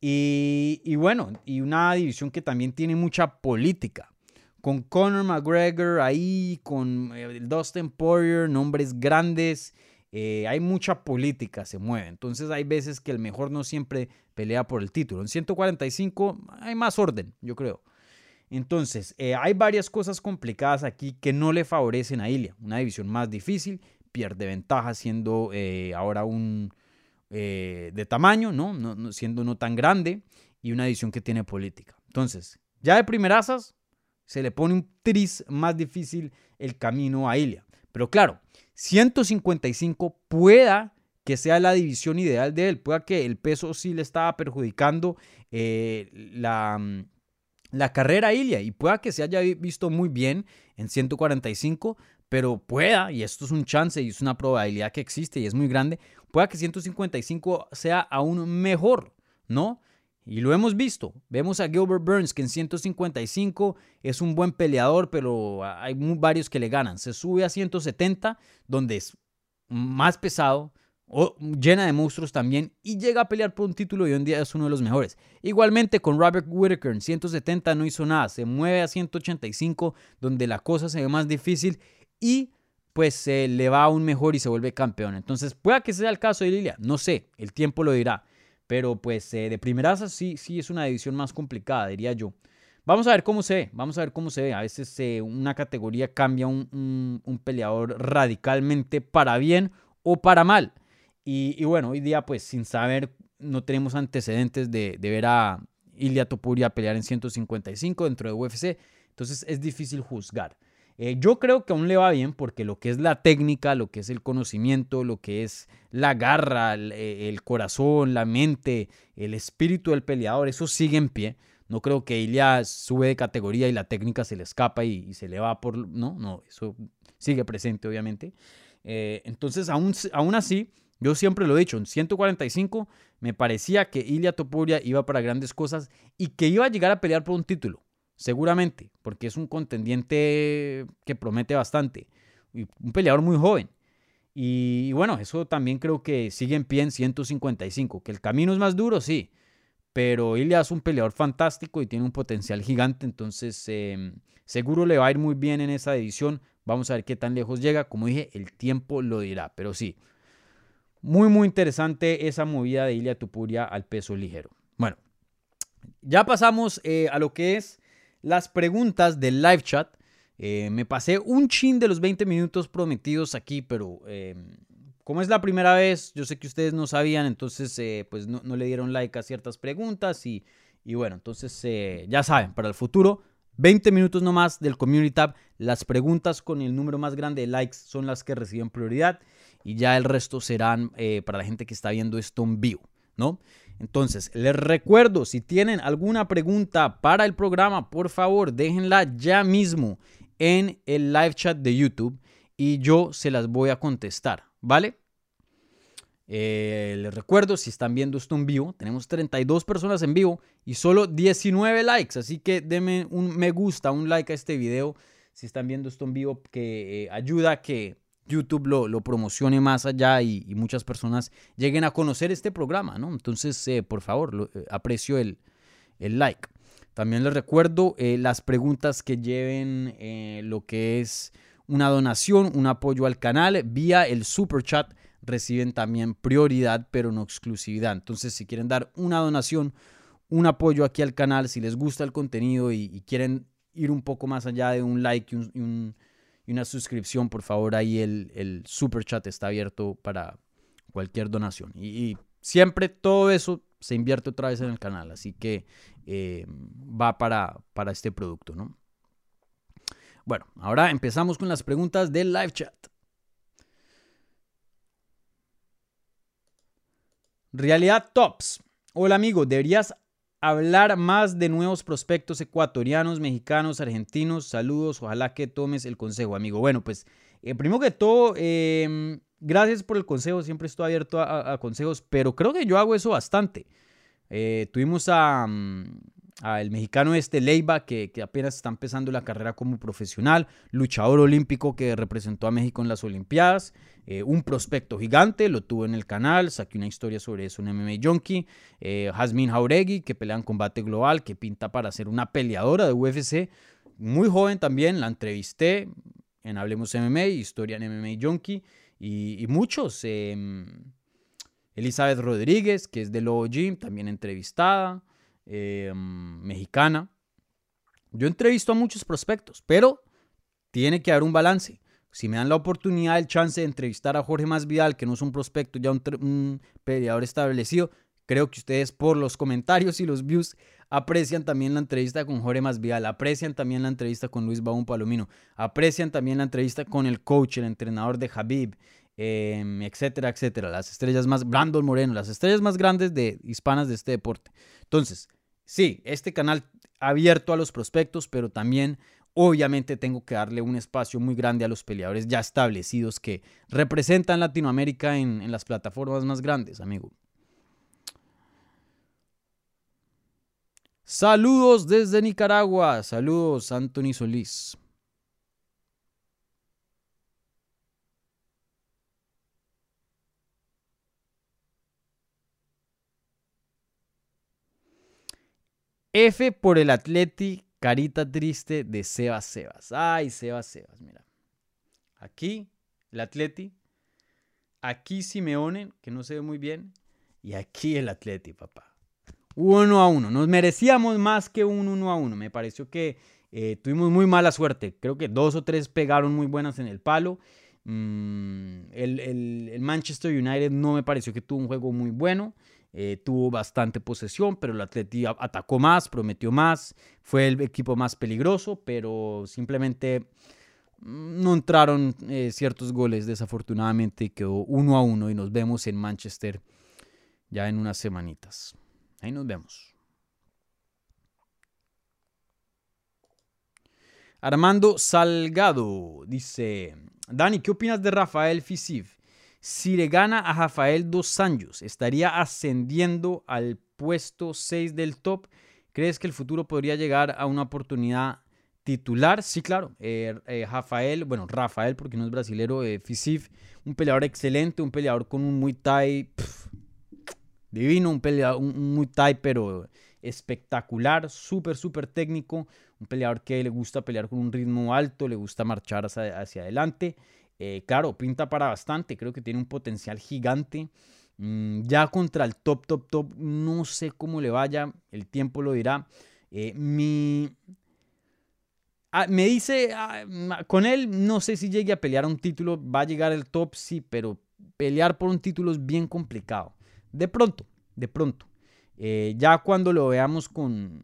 Y, bueno, y una división que también tiene mucha política con Conor McGregor ahí, con eh, Dustin Poirier, nombres grandes. Eh, hay mucha política, se mueve. Entonces hay veces que el mejor no siempre pelea por el título. En 145 hay más orden, yo creo. Entonces, eh, hay varias cosas complicadas aquí que no le favorecen a Ilia. Una división más difícil, pierde ventaja siendo ahora un de tamaño, ¿no? ¿no? Siendo no tan grande y una división que tiene política. Entonces, ya de primerasas, se le pone un tris más difícil el camino a Ilia. Pero claro, 155 pueda que sea la división ideal de él, pueda que el peso sí le estaba perjudicando eh, la, mm, la carrera Ilia y pueda que se haya visto muy bien en 145, pero pueda, y esto es un chance y es una probabilidad que existe y es muy grande, pueda que 155 sea aún mejor, ¿no? Y lo hemos visto. Vemos a Gilbert Burns que en 155 es un buen peleador, pero hay varios que le ganan. Se sube a 170, donde es más pesado, llena de monstruos también, y llega a pelear por un título y hoy en día es uno de los mejores. Igualmente con Robert Whittaker en 170 no hizo nada, se mueve a 185, donde la cosa se ve más difícil y pues se le va aún mejor y se vuelve campeón. Entonces, pueda que sea el caso de Lilia, no sé, el tiempo lo dirá. Pero pues eh, de primeras sí, sí es una división más complicada, diría yo. Vamos a ver cómo se ve, vamos a ver cómo se ve. A veces eh, una categoría cambia un, peleador radicalmente para bien o para mal. Y, y, bueno, hoy día pues sin saber, no tenemos antecedentes de, de ver a Ilia Topuria pelear en 155 dentro de UFC. Entonces es difícil juzgar. Eh, yo creo que aún le va bien porque lo que es la técnica, lo que es el conocimiento, lo que es la garra, el, eh, corazón, la mente, el espíritu del peleador, eso sigue en pie. No creo que Ilya sube de categoría y la técnica se le escapa y, se le va por... No, no, eso sigue presente obviamente. Eh, entonces, aún, aún así, yo siempre lo he dicho, en 145 me parecía que Ilya Topuria iba para grandes cosas y que iba a llegar a pelear por un título. Seguramente, porque es un contendiente que promete bastante. Y un peleador muy joven. Y, bueno, eso también creo que sigue en pie en 155. Que el camino es más duro, sí. Pero Ilya es un peleador fantástico y tiene un potencial gigante. Entonces, em, seguro le va a ir muy bien en esa edición. Vamos a ver qué tan lejos llega. Como dije, el tiempo lo dirá. Pero sí, muy, muy interesante esa movida de Ilya Tupuria al peso ligero. Bueno, ya pasamos eh, a lo que es las preguntas del live chat. Eh, me pasé un chin de los 20 minutos prometidos aquí, pero em, como es la primera vez, yo sé que ustedes no sabían, entonces eh, pues no, le dieron like a ciertas preguntas y, y bueno, entonces ya saben, para el futuro, 20 minutos nomás del Community Tab. Las preguntas con el número más grande de likes son las que reciben prioridad y ya el resto serán para la gente que está viendo esto en vivo, ¿no? Entonces, les recuerdo, si tienen alguna pregunta para el programa, por favor, déjenla ya mismo en el live chat de YouTube y yo se las voy a contestar, ¿vale? Eh, les recuerdo, si están viendo esto en vivo, tenemos 32 personas en vivo y solo 19 likes, así que denme un me gusta, un like a este video si están viendo esto en vivo, que eh, ayuda a que YouTube lo, promocione más allá y, muchas personas lleguen a conocer este programa, ¿no? Entonces, eh, por favor, eh, aprecio el, like. También les recuerdo eh, las preguntas que lleven lo que es una donación, un apoyo al canal vía el super chat reciben también prioridad, pero no exclusividad. Entonces, si quieren dar una donación, un apoyo aquí al canal, si les gusta el contenido y, quieren ir un poco más allá de un like y un una suscripción, por favor, ahí el, el super chat está abierto para cualquier donación. Y, siempre todo eso se invierte otra vez en el canal, así que eh, va para, para este producto, ¿no? Bueno, ahora empezamos con las preguntas del live chat. Realidad Tops. Hola amigo, deberías hablar más de nuevos prospectos ecuatorianos, mexicanos, argentinos. Saludos, ojalá que tomes el consejo, amigo. Bueno, pues Eh, primero que todo, em, gracias por el consejo, siempre estoy abierto a, consejos, pero creo que yo hago eso bastante. Eh, tuvimos a, mm, el mexicano este Leiva, que, apenas está empezando la carrera como profesional, luchador olímpico que representó a México en las Olimpiadas, eh, un prospecto gigante, lo tuvo en el canal, saqué una historia sobre eso en MMA Junkie, eh, Jasmine Jauregui, que pelea en combate global, que pinta para ser una peleadora de UFC, muy joven también, la entrevisté en Hablemos MMA, historia en MMA Junkie, y, muchos. Em, Elizabeth Rodríguez, que es de Lobo Gym, también entrevistada. Em, mexicana. Yo entrevisto a muchos prospectos, pero tiene que haber un balance. Si me dan la oportunidad, el chance de entrevistar a Jorge Masvidal, que no es un prospecto, ya un, peleador establecido, creo que ustedes por los comentarios y los views aprecian también la entrevista con Jorge Masvidal, aprecian también la entrevista con Luis Baum Palomino, aprecian también la entrevista con el coach, el entrenador de Habib, em, etcétera, etcétera. Las estrellas más, Brandon Moreno, las estrellas más grandes de hispanas de este deporte. Entonces, Sí, este canal abierto a los prospectos, pero también obviamente tengo que darle un espacio muy grande a los peleadores ya establecidos que representan Latinoamérica en, en las plataformas más grandes, amigo. Saludos desde Nicaragua. Saludos, Anthony Solís. F por el Atleti, carita triste de Sebas Sebas. Ay, Sebas Sebas, mira. Aquí el Atleti, aquí Simeone, que no se ve muy bien, y aquí el Atleti, papá. Uno a uno. Nos merecíamos más que un uno a uno. Me pareció que eh, tuvimos muy mala suerte. Creo que dos o tres pegaron muy buenas en el palo. Mm, el, el, Manchester United no me pareció que tuvo un juego muy bueno. Eh, tuvo bastante posesión, pero el Atleti atacó más, prometió más, fue el equipo más peligroso, pero simplemente mm, no entraron eh, ciertos goles desafortunadamente quedó uno a uno y nos vemos en Manchester ya en unas semanitas. Ahí nos vemos. Armando Salgado dice, Dani, ¿qué opinas de Rafael Fisif? Si le gana a Rafael Dos Anjos, estaría ascendiendo al puesto 6 del top. ¿Crees que el futuro podría llegar a una oportunidad titular? Sí, claro. Eh, eh, Rafael, bueno, Rafael, porque no es brasilero, eh, Fisif, un peleador excelente, un peleador con un Muay Thai divino, un peleador, un, Muay Thai, pero espectacular, súper, súper técnico, un peleador que le gusta pelear con un ritmo alto, le gusta marchar hacia adelante. Eh, claro, pinta para bastante, creo que tiene un potencial gigante. Mm, ya contra el top, top, top, no sé cómo le vaya, el tiempo lo dirá. Eh, mi... Ah, me dice, ah, con él no sé si llegue a pelear un título, va a llegar el top, sí, pero pelear por un título es bien complicado. De pronto, de pronto. Eh, ya cuando lo veamos con,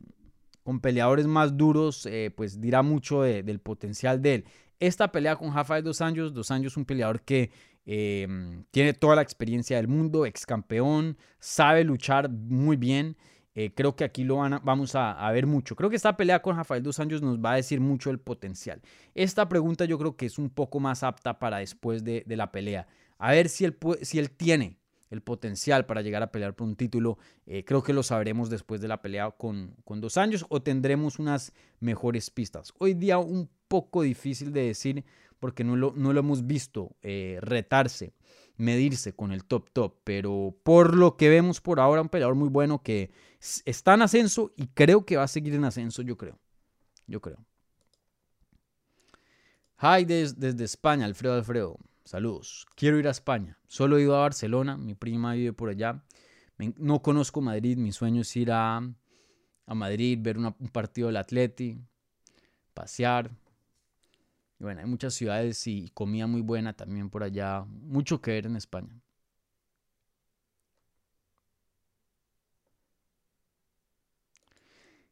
con peleadores más duros, pues dirá mucho del potencial de él esta pelea con Rafael Dos Anjos. Dos Anjos es un peleador que em, tiene toda la experiencia del mundo, ex campeón, sabe luchar muy bien. Eh, creo que aquí lo vamos a, ver mucho. Creo que esta pelea con Rafael Dos Anjos nos va a decir mucho el potencial. Esta pregunta yo creo que es un poco más apta para después de, la pelea. A ver si él tiene el potencial para llegar a pelear por un título. Eh, creo que lo sabremos después de la pelea con, con Dos Anjos o tendremos unas mejores pistas. Hoy día un poco difícil de decir porque no lo, no lo hemos visto eh, retarse, medirse con el top top, pero por lo que vemos por ahora, un peleador muy bueno que está en ascenso y creo que va a seguir en ascenso, yo creo. Yo creo. Hi desde España, Alfredo Alfredo. Saludos. Quiero ir a España. Solo he ido a Barcelona, mi prima vive por allá. No conozco Madrid, mi sueño es ir a, a Madrid, ver un partido del Atleti, pasear, y bueno, hay muchas ciudades y comida muy buena también por allá. Mucho que ver en España.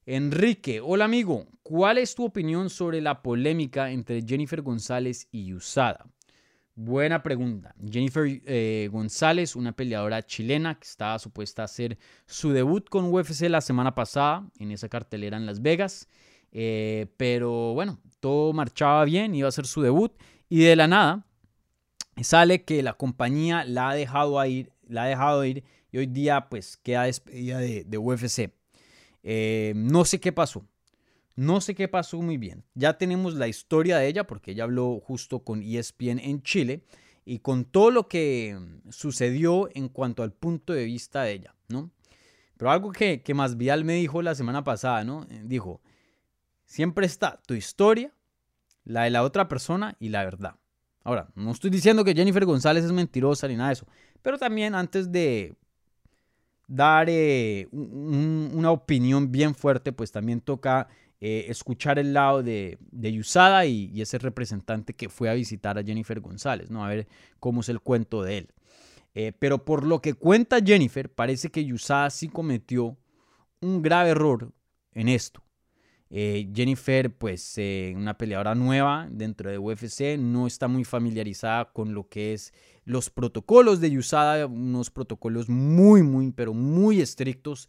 Enrique, hola amigo, ¿cuál es tu opinión sobre la polémica entre Jennifer González y Usada? Buena pregunta. Jennifer eh, González, una peleadora chilena que estaba supuesta a hacer su debut con UFC la semana pasada en esa cartelera en Las Vegas. Eh, pero bueno, todo marchaba bien, iba a ser su debut Y de la nada sale que la compañía la ha dejado ir, la ha dejado ir y hoy día pues queda despedida de, de UFC. Eh, no sé qué pasó. No sé qué pasó muy bien. Ya tenemos la historia de ella porque ella habló justo con ESPN en Chile y con todo lo que sucedió en cuanto al punto de vista de ella, ¿no? Pero algo que, que Masvidal me dijo la semana pasada, ¿no? Eh, dijo, siempre está tu historia, la de la otra persona y la verdad. Ahora, no estoy diciendo que Jennifer González es mentirosa ni nada de eso, pero también antes de dar eh, una opinión bien fuerte, pues también toca eh, escuchar el lado de, de Yusada y, ese representante que fue a visitar a Jennifer González, ¿no? A ver cómo es el cuento de él. Eh, pero por lo que cuenta Jennifer, parece que Yusada sí cometió un grave error en esto. Eh, Jennifer, pues una peleadora nueva dentro de UFC, no está muy familiarizada con lo que es los protocolos de Yusada, unos protocolos muy, muy, pero muy estrictos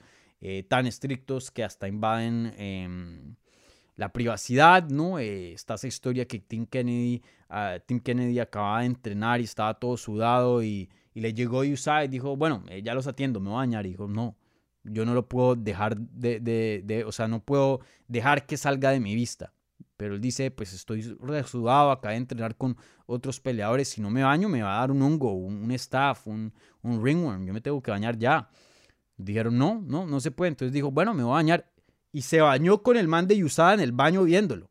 tan estrictos que hasta invaden em, la privacidad, ¿no? Eh, está esa historia que Tim Kennedy, uh, Tim Kennedy acababa de entrenar y estaba todo sudado y, le llegó USAID y dijo, bueno, eh, ya los atiendo, me voy a bañar. Y dijo, no, yo no lo puedo dejar de, de, o sea, no puedo dejar que salga de mi vista. Pero él dice, pues estoy sudado, acabé de entrenar con otros peleadores, si no me baño me va a dar un hongo, un, un staff, un, un ringworm, yo me tengo que bañar ya. Dijeron, no, no, no se puede. Entonces dijo, bueno, me voy a bañar. Y se bañó con el man de Yusada en el baño viéndolo.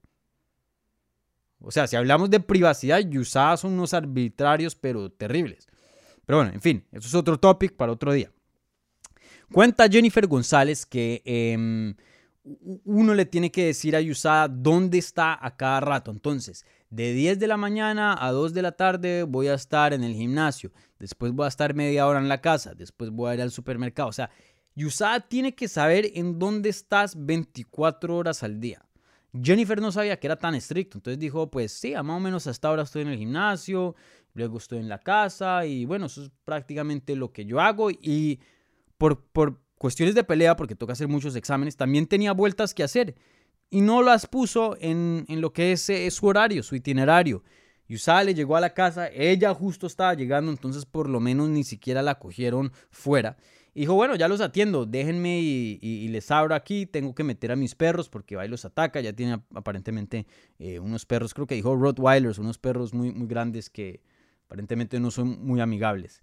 O sea, si hablamos de privacidad, Yusada son unos arbitrarios, pero terribles. Pero bueno, en fin, eso es otro topic para otro día. Cuenta Jennifer González que em, uno le tiene que decir a Yusada dónde está a cada rato. Entonces, de 10 de la mañana a 2 de la tarde voy a estar en el gimnasio, después voy a estar media hora en la casa, después voy a ir al supermercado. O sea, Yusada tiene que saber en dónde estás 24 horas al día. Jennifer no sabía que era tan estricto, entonces dijo, pues sí, más o menos hasta ahora estoy en el gimnasio, luego estoy en la casa y bueno, eso es prácticamente lo que yo hago y por, por cuestiones de pelea, porque toca hacer muchos exámenes, también tenía vueltas que hacer y no las puso en, lo que es, eh, su horario, su itinerario. Yusale llegó a la casa, ella justo estaba llegando, entonces por lo menos ni siquiera la cogieron fuera. Dijo, bueno, ya los atiendo, déjenme y, les abro aquí, tengo que meter a mis perros porque va y los ataca, ya tiene aparentemente eh, unos perros, creo que dijo Rottweilers, unos perros muy, muy grandes que aparentemente no son muy amigables.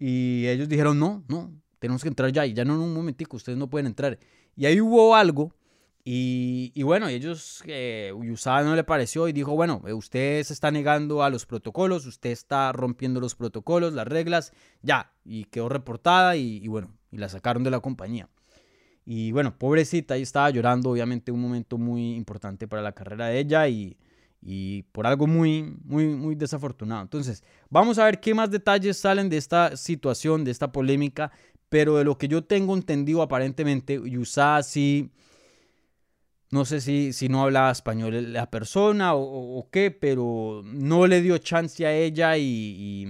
Y ellos dijeron, no, no, tenemos que entrar ya, y ya no en un momentico, ustedes no pueden entrar. Y ahí hubo algo y, bueno, ellos, eh, no le pareció y dijo, bueno, eh, usted se está negando a los protocolos, usted está rompiendo los protocolos, las reglas, ya, y quedó reportada y, bueno, y la sacaron de la compañía. Y bueno, pobrecita, ahí estaba llorando, obviamente un momento muy importante para la carrera de ella y, y por algo muy, muy, muy desafortunado. Entonces, vamos a ver qué más detalles salen de esta situación, de esta polémica, pero de lo que yo tengo entendido aparentemente, Usada sí no sé si, si no hablaba español la persona o, qué, pero no le dio chance a ella y,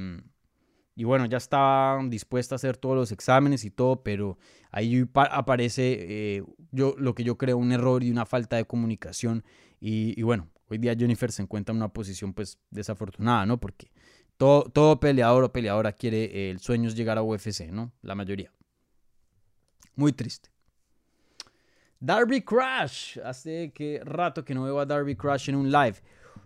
y, bueno, ya estaba dispuesta a hacer todos los exámenes y todo, pero ahí aparece eh, yo, lo que yo creo un error y una falta de comunicación. Y, bueno, hoy día Jennifer se encuentra en una posición pues desafortunada, ¿no? Porque todo, todo peleador o peleadora quiere, eh, el sueño es llegar a UFC, ¿no? La mayoría. Muy triste. Darby Crash. Hace que rato que no veo a Darby Crash en un live.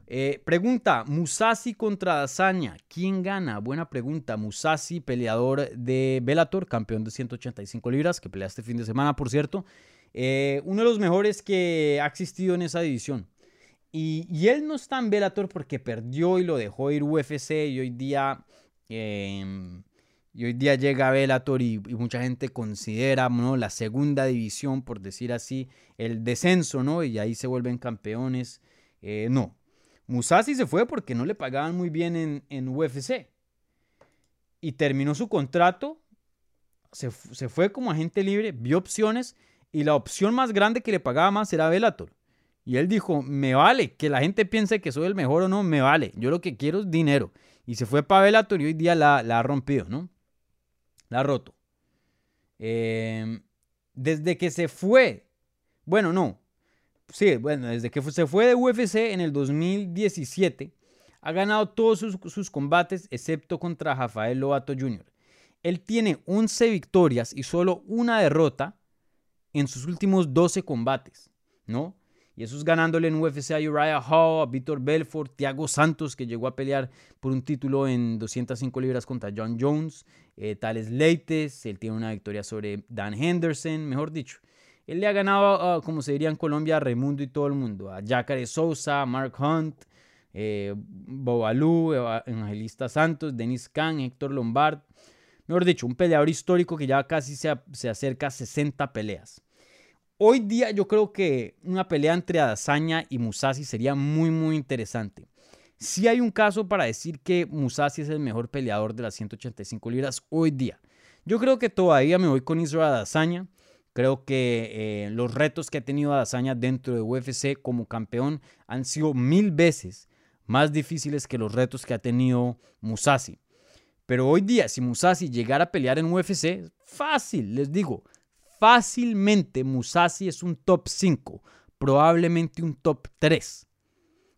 Eh, pregunta, Musasi contra Dazaña. ¿Quién gana? Buena pregunta. Musasi, peleador de Bellator, campeón de 185 libras, que pelea este fin de semana, por cierto. Eh, uno de los mejores que ha existido en esa división. Y, él no está en Bellator porque perdió y lo dejó ir UFC y hoy día... Em, y hoy día llega Bellator y, y, mucha gente considera ¿no? la segunda división, por decir así, el descenso, ¿no? Y ahí se vuelven campeones. Eh, no. Musashi se fue porque no le pagaban muy bien en, en UFC. Y terminó su contrato, se, se, fue como agente libre, vio opciones y la opción más grande que le pagaba más era Bellator. Y él dijo, me vale, que la gente piense que soy el mejor o no, me vale. Yo lo que quiero es dinero. Y se fue para Bellator y hoy día la, la ha rompido, ¿no? La ha roto. Em, desde que se fue, bueno, no, sí, bueno, desde que se fue de UFC en el 2017 ha ganado todos sus, combates excepto contra Rafael Lobato Jr. Él tiene 11 victorias y solo una derrota en sus últimos 12 combates, ¿no? Y eso es ganándole en UFC a Uriah Hall, a Víctor Belfort, Thiago Santos, que llegó a pelear por un título en 205 libras contra John Jones, eh, Tales Leites, él tiene una victoria sobre Dan Henderson, mejor dicho. Él le ha ganado, como se diría en Colombia, a Raimundo y todo el mundo, a Jacare Sousa, Mark Hunt, eh, Bobalú, Evangelista Santos, Denis Khan, Héctor Lombard. Mejor dicho, un peleador histórico que ya casi se, se acerca a 60 peleas. Hoy día yo creo que una pelea entre Adesanya y Musashi sería muy muy interesante. Si hay un caso para decir que Musashi es el mejor peleador de las 185 libras hoy día. Yo creo que todavía me voy con Israel Adesanya. Creo que eh, los retos que ha tenido Adesanya dentro de UFC como campeón han sido mil veces más difíciles que los retos que ha tenido Musashi. Pero hoy día, si Musashi llegara a pelear en UFC, fácil, les digo, fácilmente Musashi es un top 5, probablemente un top 3.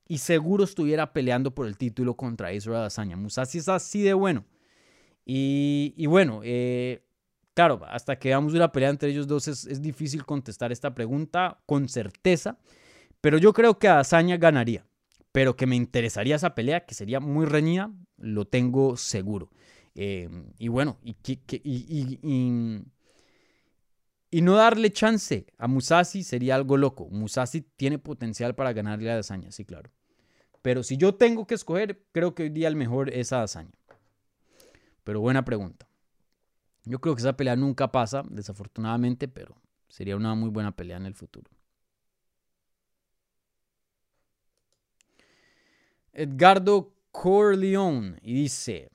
Y seguro estuviera peleando por el título contra Israel Adesanya. Musashi es así de bueno. Y, bueno, eh, claro, hasta que veamos una pelea entre ellos dos es, difícil contestar esta pregunta con certeza. Pero yo creo que Adesanya ganaría. Pero que me interesaría esa pelea, que sería muy reñida, lo tengo seguro. Eh, y bueno, y, y, y y no darle chance a Musashi sería algo loco. Musashi tiene potencial para ganarle a Dazaña, sí, claro. Pero si yo tengo que escoger, creo que hoy día el mejor es a Dazaña. Pero buena pregunta. Yo creo que esa pelea nunca pasa, desafortunadamente, pero sería una muy buena pelea en el futuro. Edgardo Corleone y dice,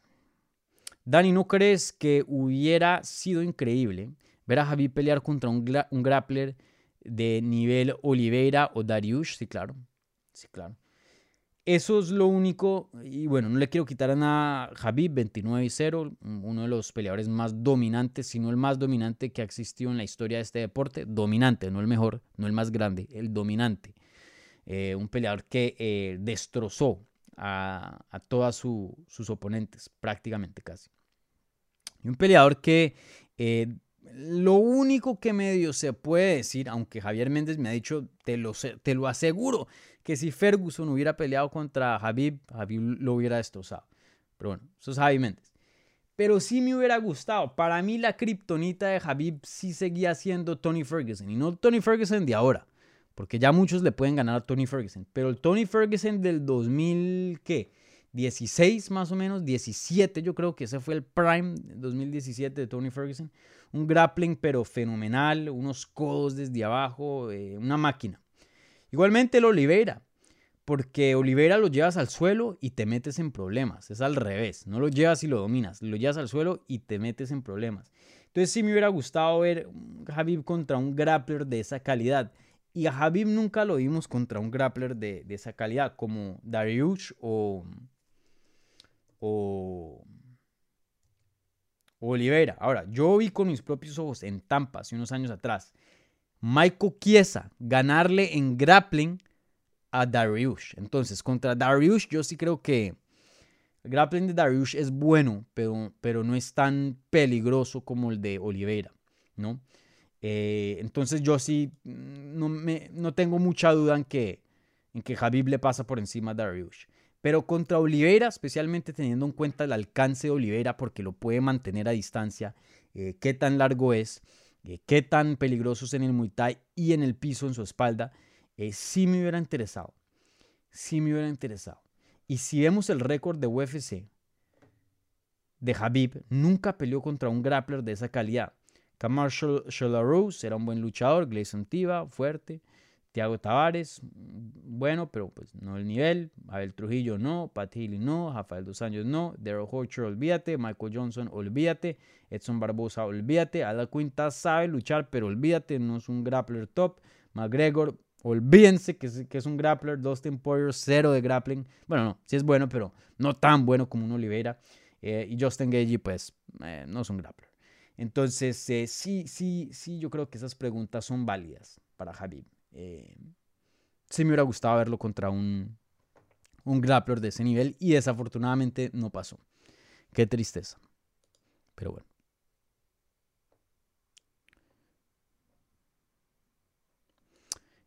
Dani, ¿no crees que hubiera sido increíble ver a Javi pelear contra un, grappler de nivel Oliveira o Dariush, sí, claro. Sí, claro. Eso es lo único, y bueno, no le quiero quitar a nada Javi, 29 y 0, uno de los peleadores más dominantes, si no el más dominante que ha existido en la historia de este deporte. Dominante, no el mejor, no el más grande, el dominante. Eh, un peleador que eh, destrozó a, a todos sus oponentes, prácticamente casi. Y un peleador que eh, lo único que medio se puede decir, aunque Javier Méndez me ha dicho, te lo, te lo aseguro, que si Ferguson hubiera peleado contra Javib, Javib lo hubiera destrozado. Pero bueno, eso es Javi Méndez. Pero sí me hubiera gustado. Para mí la kriptonita de Javib sí seguía siendo Tony Ferguson. Y no Tony Ferguson de ahora. Porque ya muchos le pueden ganar a Tony Ferguson. Pero el Tony Ferguson del 2000, ¿qué? 16 más o menos, 17 yo creo que ese fue el prime 2017 de Tony Ferguson. Un grappling pero fenomenal, unos codos desde abajo, eh, una máquina. Igualmente el Oliveira, porque Oliveira lo llevas al suelo y te metes en problemas. Es al revés, no lo llevas y lo dominas, lo llevas al suelo y te metes en problemas. Entonces sí me hubiera gustado ver a Habib contra un grappler de esa calidad. Y a Habib nunca lo vimos contra un grappler de, de esa calidad, como Dariush o, o, Oliveira. Ahora, yo vi con mis propios ojos en Tampa hace unos años atrás, Michael Chiesa ganarle en grappling a Dariush. Entonces, contra Dariush, yo sí creo que el grappling de Dariush es bueno, pero, pero no es tan peligroso como el de Oliveira, ¿no? Eh, entonces yo sí mm, no, me, no tengo mucha duda en que, en que le pasa por encima a Dariush. Pero contra Oliveira, especialmente teniendo en cuenta el alcance de Oliveira, porque lo puede mantener a distancia, eh, qué tan largo es, eh, qué tan peligroso es en el Muay Thai y en el piso en su espalda, eh, sí me hubiera interesado. Sí me hubiera interesado. Y si vemos el récord de UFC de Habib, nunca peleó contra un grappler de esa calidad. Kamar Shalarose era un buen luchador, Gleison Tiva, fuerte. Tiago Tavares, bueno, pero pues no el nivel. Abel Trujillo no, Pat Healy no, Rafael Dos Años no, Daryl Horcher olvídate, Michael Johnson olvídate, Edson Barbosa olvídate, Ada Quinta sabe luchar, pero olvídate, no es un grappler top. McGregor, olvídense que es, que es un grappler, Dustin Poirier, cero de grappling. Bueno, no, sí es bueno, pero no tan bueno como un Oliveira. Eh, y Justin Gagey, pues, eh, no es un grappler. Entonces, eh, sí, sí, sí, yo creo que esas preguntas son válidas para Habib. Eh, sí me hubiera gustado verlo contra un, un grappler de ese nivel y desafortunadamente no pasó. Qué tristeza. Pero bueno.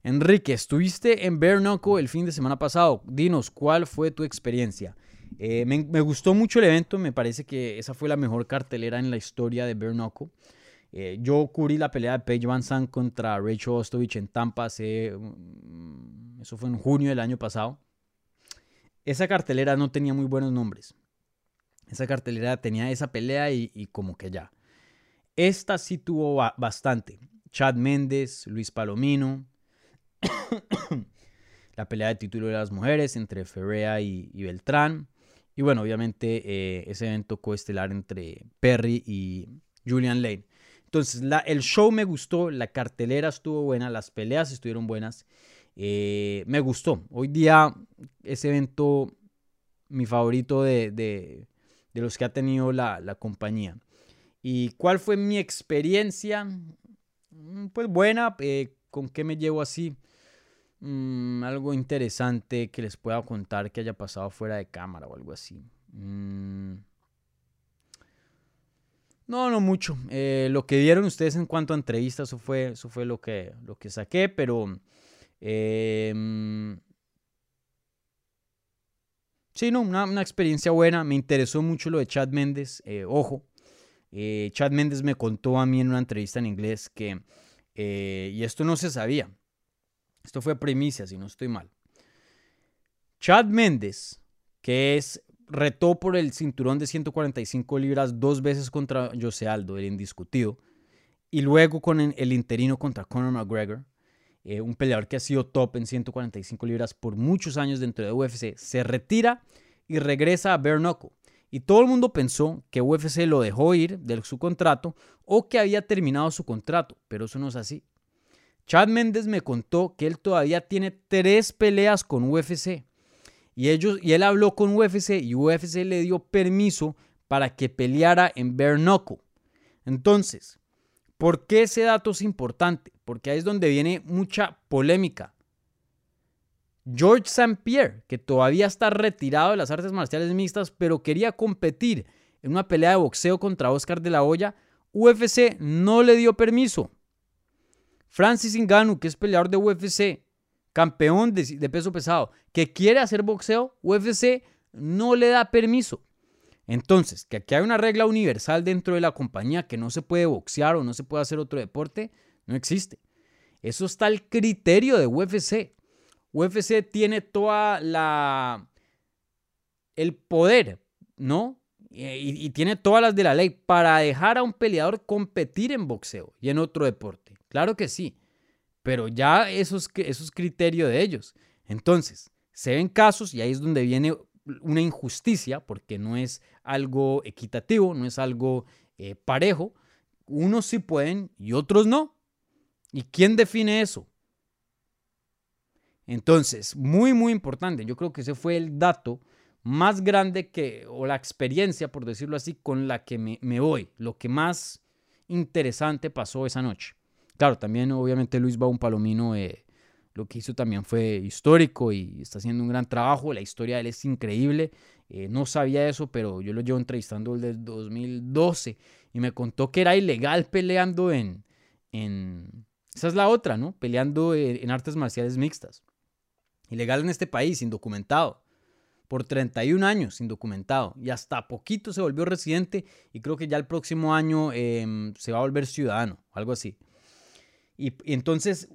Enrique, estuviste en Bare el fin de semana pasado. Dinos, ¿cuál fue tu experiencia? Eh, me, gustó mucho el evento, me parece que esa fue la mejor cartelera en la historia de Bare eh, yo cubrí la pelea de Paige Van Zandt contra Rachel Ostovich en Tampa, mm, eso fue en junio del año pasado. Esa cartelera no tenía muy buenos nombres. Esa cartelera tenía esa pelea y, como que ya. Esta sí tuvo bastante. Chad Méndez, Luis Palomino. la pelea de título de las mujeres entre Ferrea y, Beltrán. Y bueno, obviamente eh, ese evento coestelar entre Perry y Julian Lane. Entonces, el show me gustó, la cartelera estuvo buena, las peleas estuvieron buenas. Eh, me gustó. Hoy día, ese evento, mi favorito de, los que ha tenido la, compañía. ¿Y cuál fue mi experiencia? Mm, pues buena, eh, ¿con qué me llevo así? Mm, algo interesante que les pueda contar que haya pasado fuera de cámara o algo así. Mm. No, no mucho. Eh, lo que vieron ustedes en cuanto a entrevistas, eso fue, eso fue lo, que, lo que saqué, pero... Em, sí, no, una, experiencia buena. Me interesó mucho lo de Chad Méndez. Eh, ojo, eh, Chad Méndez me contó a mí en una entrevista en inglés que, y esto no se sabía, esto fue primicia, si no estoy mal. Chad Méndez, que es retó por el cinturón de 145 libras dos veces contra Jose Aldo, el indiscutido, y luego con el interino contra Conor McGregor, eh, un peleador que ha sido top en 145 libras por muchos años dentro de UFC, se retira y regresa a Bare Y todo el mundo pensó que UFC lo dejó ir de su contrato o que había terminado su contrato, pero eso no es así. Chad Méndez me contó que él todavía tiene tres peleas con UFC y, ellos, y él habló con UFC y UFC le dio permiso para que peleara en Bare Entonces, ¿por qué ese dato es importante? Porque ahí es donde viene mucha polémica. George St. Pierre, que todavía está retirado de las artes marciales mixtas, pero quería competir en una pelea de boxeo contra Oscar de la Hoya, UFC no le dio permiso. Francis Ngannou, que es peleador de UFC, campeón de, peso pesado, que quiere hacer boxeo, UFC no le da permiso. Entonces, que aquí hay una regla universal dentro de la compañía que no se puede boxear o no se puede hacer otro deporte, no existe. Eso está al criterio de UFC. UFC tiene toda la el poder, ¿no? Y, y, tiene todas las de la ley para dejar a un peleador competir en boxeo y en otro deporte. Claro que sí. Pero ya eso es, criterio de ellos. Entonces, se ven casos y ahí es donde viene una injusticia, porque no es algo equitativo, no es algo eh, parejo. Unos sí pueden y otros no. ¿Y quién define eso? Entonces, muy, muy importante. Yo creo que ese fue el dato más grande que, o la experiencia, por decirlo así, con la que me, me voy. Lo que más interesante pasó esa noche. Claro, también obviamente Luis Baum Palomino eh, lo que hizo también fue histórico y está haciendo un gran trabajo. La historia de él es increíble. Eh, no sabía eso, pero yo lo llevo entrevistando desde 2012 y me contó que era ilegal peleando en. Esa es la otra, ¿no? Peleando en, artes marciales mixtas. Ilegal en este país, indocumentado por 31 años indocumentado y hasta poquito se volvió residente y creo que ya el próximo año em, se va a volver ciudadano, algo así. Y, entonces,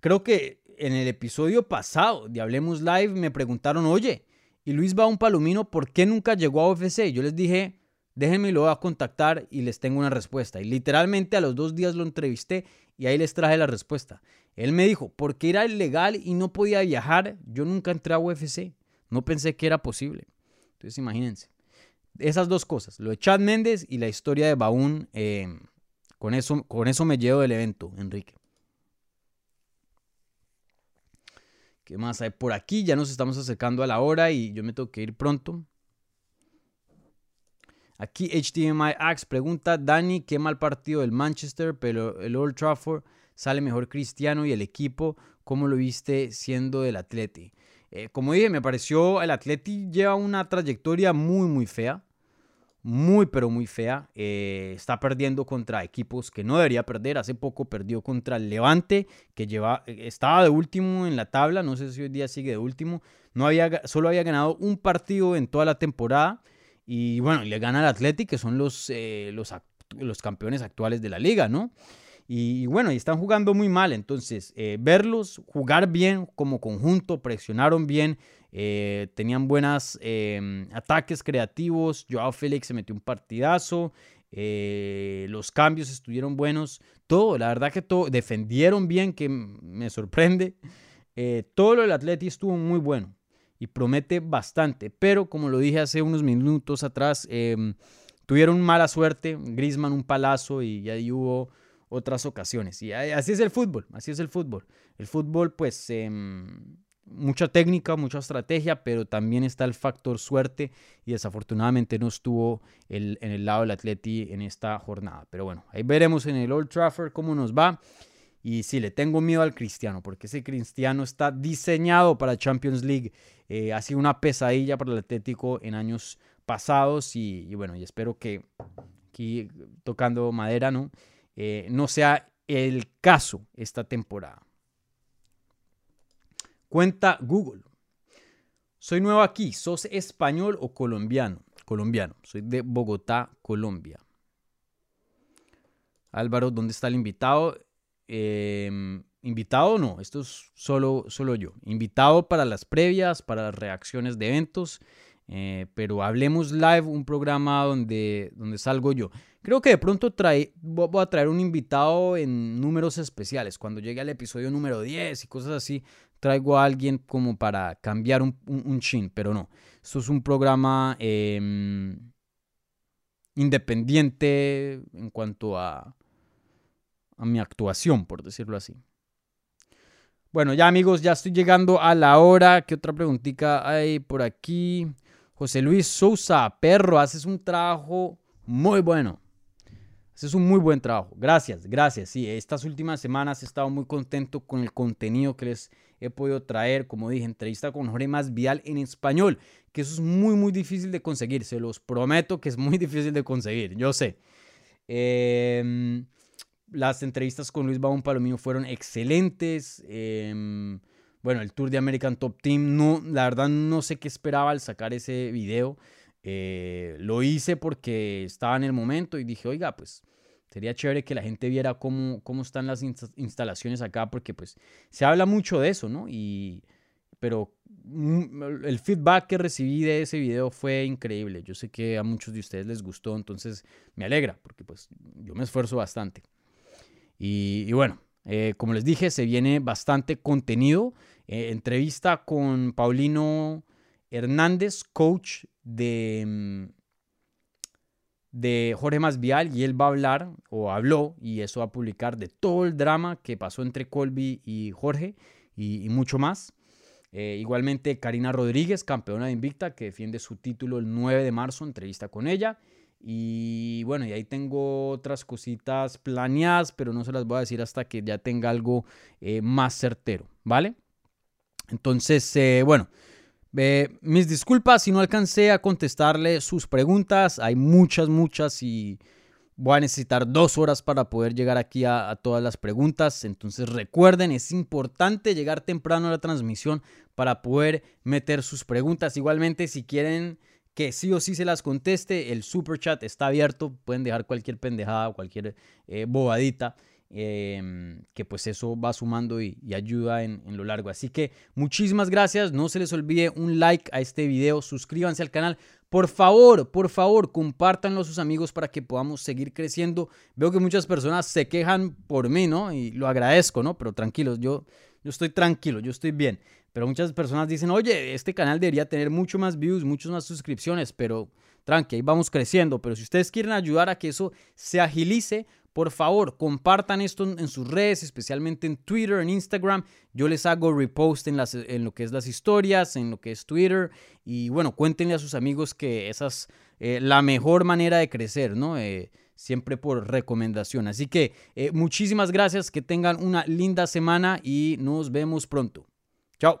creo que en el episodio pasado de Hablemos Live me preguntaron, oye, y Luis va a un palomino, ¿por qué nunca llegó a UFC? Yo les dije, déjenme lo voy a contactar y les tengo una respuesta. Y literalmente a los dos días lo entrevisté y ahí les traje la respuesta. Él me dijo, porque era ilegal y no podía viajar, yo nunca entré a UFC. No pensé que era posible. Entonces imagínense. Esas dos cosas, lo de Chad Méndez y la historia de Baún eh, con eso, con eso me llevo del evento, Enrique. ¿Qué más hay por aquí? Ya nos estamos acercando a la hora y yo me tengo que ir pronto. Aquí HDMI Axe pregunta, Dani, qué mal partido del Manchester, pero el Old Trafford sale mejor Cristiano y el equipo, ¿cómo lo viste siendo del Atleti? Eh, como dije, me pareció el Atleti lleva una trayectoria muy, muy fea. Muy, pero muy fea. Eh, está perdiendo contra equipos que no debería perder. Hace poco perdió contra el Levante, que lleva, eh, estaba de último en la tabla. No sé si hoy día sigue de último. No había, solo había ganado un partido en toda la temporada. Y bueno, le gana al Atleti, que son los, los, los campeones actuales de la liga, ¿no? Y, bueno, y están jugando muy mal. Entonces, eh, verlos jugar bien como conjunto, presionaron bien, eh, tenían buenos em, ataques creativos. Joao Félix se metió un partidazo. Eh, los cambios estuvieron buenos. Todo, la verdad que todo, defendieron bien, que me sorprende. todo lo del Atleti estuvo muy bueno y promete bastante. Pero como lo dije hace unos minutos atrás, em, tuvieron mala suerte. Grisman un palazo y ahí hubo otras ocasiones. Y así es el fútbol, así es el fútbol. El fútbol, pues, em, mucha técnica, mucha estrategia, pero también está el factor suerte y desafortunadamente no estuvo el, en el lado del Atleti en esta jornada. Pero bueno, ahí veremos en el Old Trafford cómo nos va. Y sí, le tengo miedo al Cristiano, porque ese Cristiano está diseñado para Champions League. Eh, ha sido una pesadilla para el Atlético en años pasados y, bueno, y espero que aquí tocando madera, ¿no? Eh, no sea el caso esta temporada. Cuenta Google. Soy nuevo aquí. ¿Sos español o colombiano? Colombiano. Soy de Bogotá, Colombia. Álvaro, ¿dónde está el invitado? Em, invitado no, esto es solo, solo yo. Invitado para las previas, para las reacciones de eventos. Eh, pero Hablemos Live, un programa donde, donde salgo yo. Creo que de pronto trae, voy a traer un invitado en números especiales. Cuando llegue al episodio número 10 y cosas así, traigo a alguien como para cambiar un, chin, pero no. Esto es un programa em, independiente en cuanto a, mi actuación, por decirlo así. Bueno, ya amigos, ya estoy llegando a la hora. ¿Qué otra preguntita hay por aquí? José Luis Sousa, perro, haces un trabajo muy bueno. Ese es un muy buen trabajo. Gracias, gracias. Sí, estas últimas semanas he estado muy contento con el contenido que les he podido traer. Como dije, entrevista con Jorge Más Vial en español, que eso es muy, muy difícil de conseguir. Se los prometo que es muy difícil de conseguir. Yo sé. Em, las entrevistas con Luis Baum Palomino fueron excelentes. Em, bueno, el Tour de American Top Team, no, la verdad no sé qué esperaba al sacar ese video. Eh, lo hice porque estaba en el momento y dije, oiga, pues sería chévere que la gente viera cómo, cómo están las instalaciones acá, porque pues se habla mucho de eso, ¿no? Y, pero mm, el feedback que recibí de ese video fue increíble. Yo sé que a muchos de ustedes les gustó, entonces me alegra, porque pues yo me esfuerzo bastante. Y, bueno, eh, como les dije, se viene bastante contenido. Eh, entrevista con Paulino Hernández, coach de, mm, de Jorge Masvial, y él va a hablar, o habló, y eso va a publicar de todo el drama que pasó entre Colby y Jorge, y, mucho más. Eh, igualmente, Karina Rodríguez, campeona de Invicta, que defiende su título el 9 de marzo, entrevista con ella. Y bueno, y ahí tengo otras cositas planeadas, pero no se las voy a decir hasta que ya tenga algo eh, más certero, ¿vale? Entonces, eh, bueno, mis disculpas si no alcancé a contestarle sus preguntas. Hay muchas, muchas y voy a necesitar dos horas para poder llegar aquí a, todas las preguntas. Entonces recuerden, es importante llegar temprano a la transmisión para poder meter sus preguntas. Igualmente, si quieren que sí o sí se las conteste, el super chat está abierto. Pueden dejar cualquier pendejada cualquier eh, bobadita. Em, que pues eso va sumando y, ayuda en, lo largo. Así que muchísimas gracias, no se les olvide un like a este video, suscríbanse al canal. Por favor, por favor, compártanlo a sus amigos para que podamos seguir creciendo. Veo que muchas personas se quejan por mí, ¿no? Y lo agradezco, ¿no? Pero tranquilos, yo, yo estoy tranquilo, yo estoy bien. Pero muchas personas dicen, oye, este canal debería tener mucho más views, muchas más suscripciones, pero tranqui, ahí vamos creciendo. Pero si ustedes quieren ayudar a que eso se agilice, por favor, compartan esto en sus redes, especialmente en Twitter, en Instagram. Yo les hago repost en, lo que es las historias, en lo que es Twitter. Y bueno, cuéntenle a sus amigos que esa es eh, la mejor manera de crecer, ¿no? Eh, siempre por recomendación. Así que eh, muchísimas gracias, que tengan una linda semana y nos vemos pronto. Chao.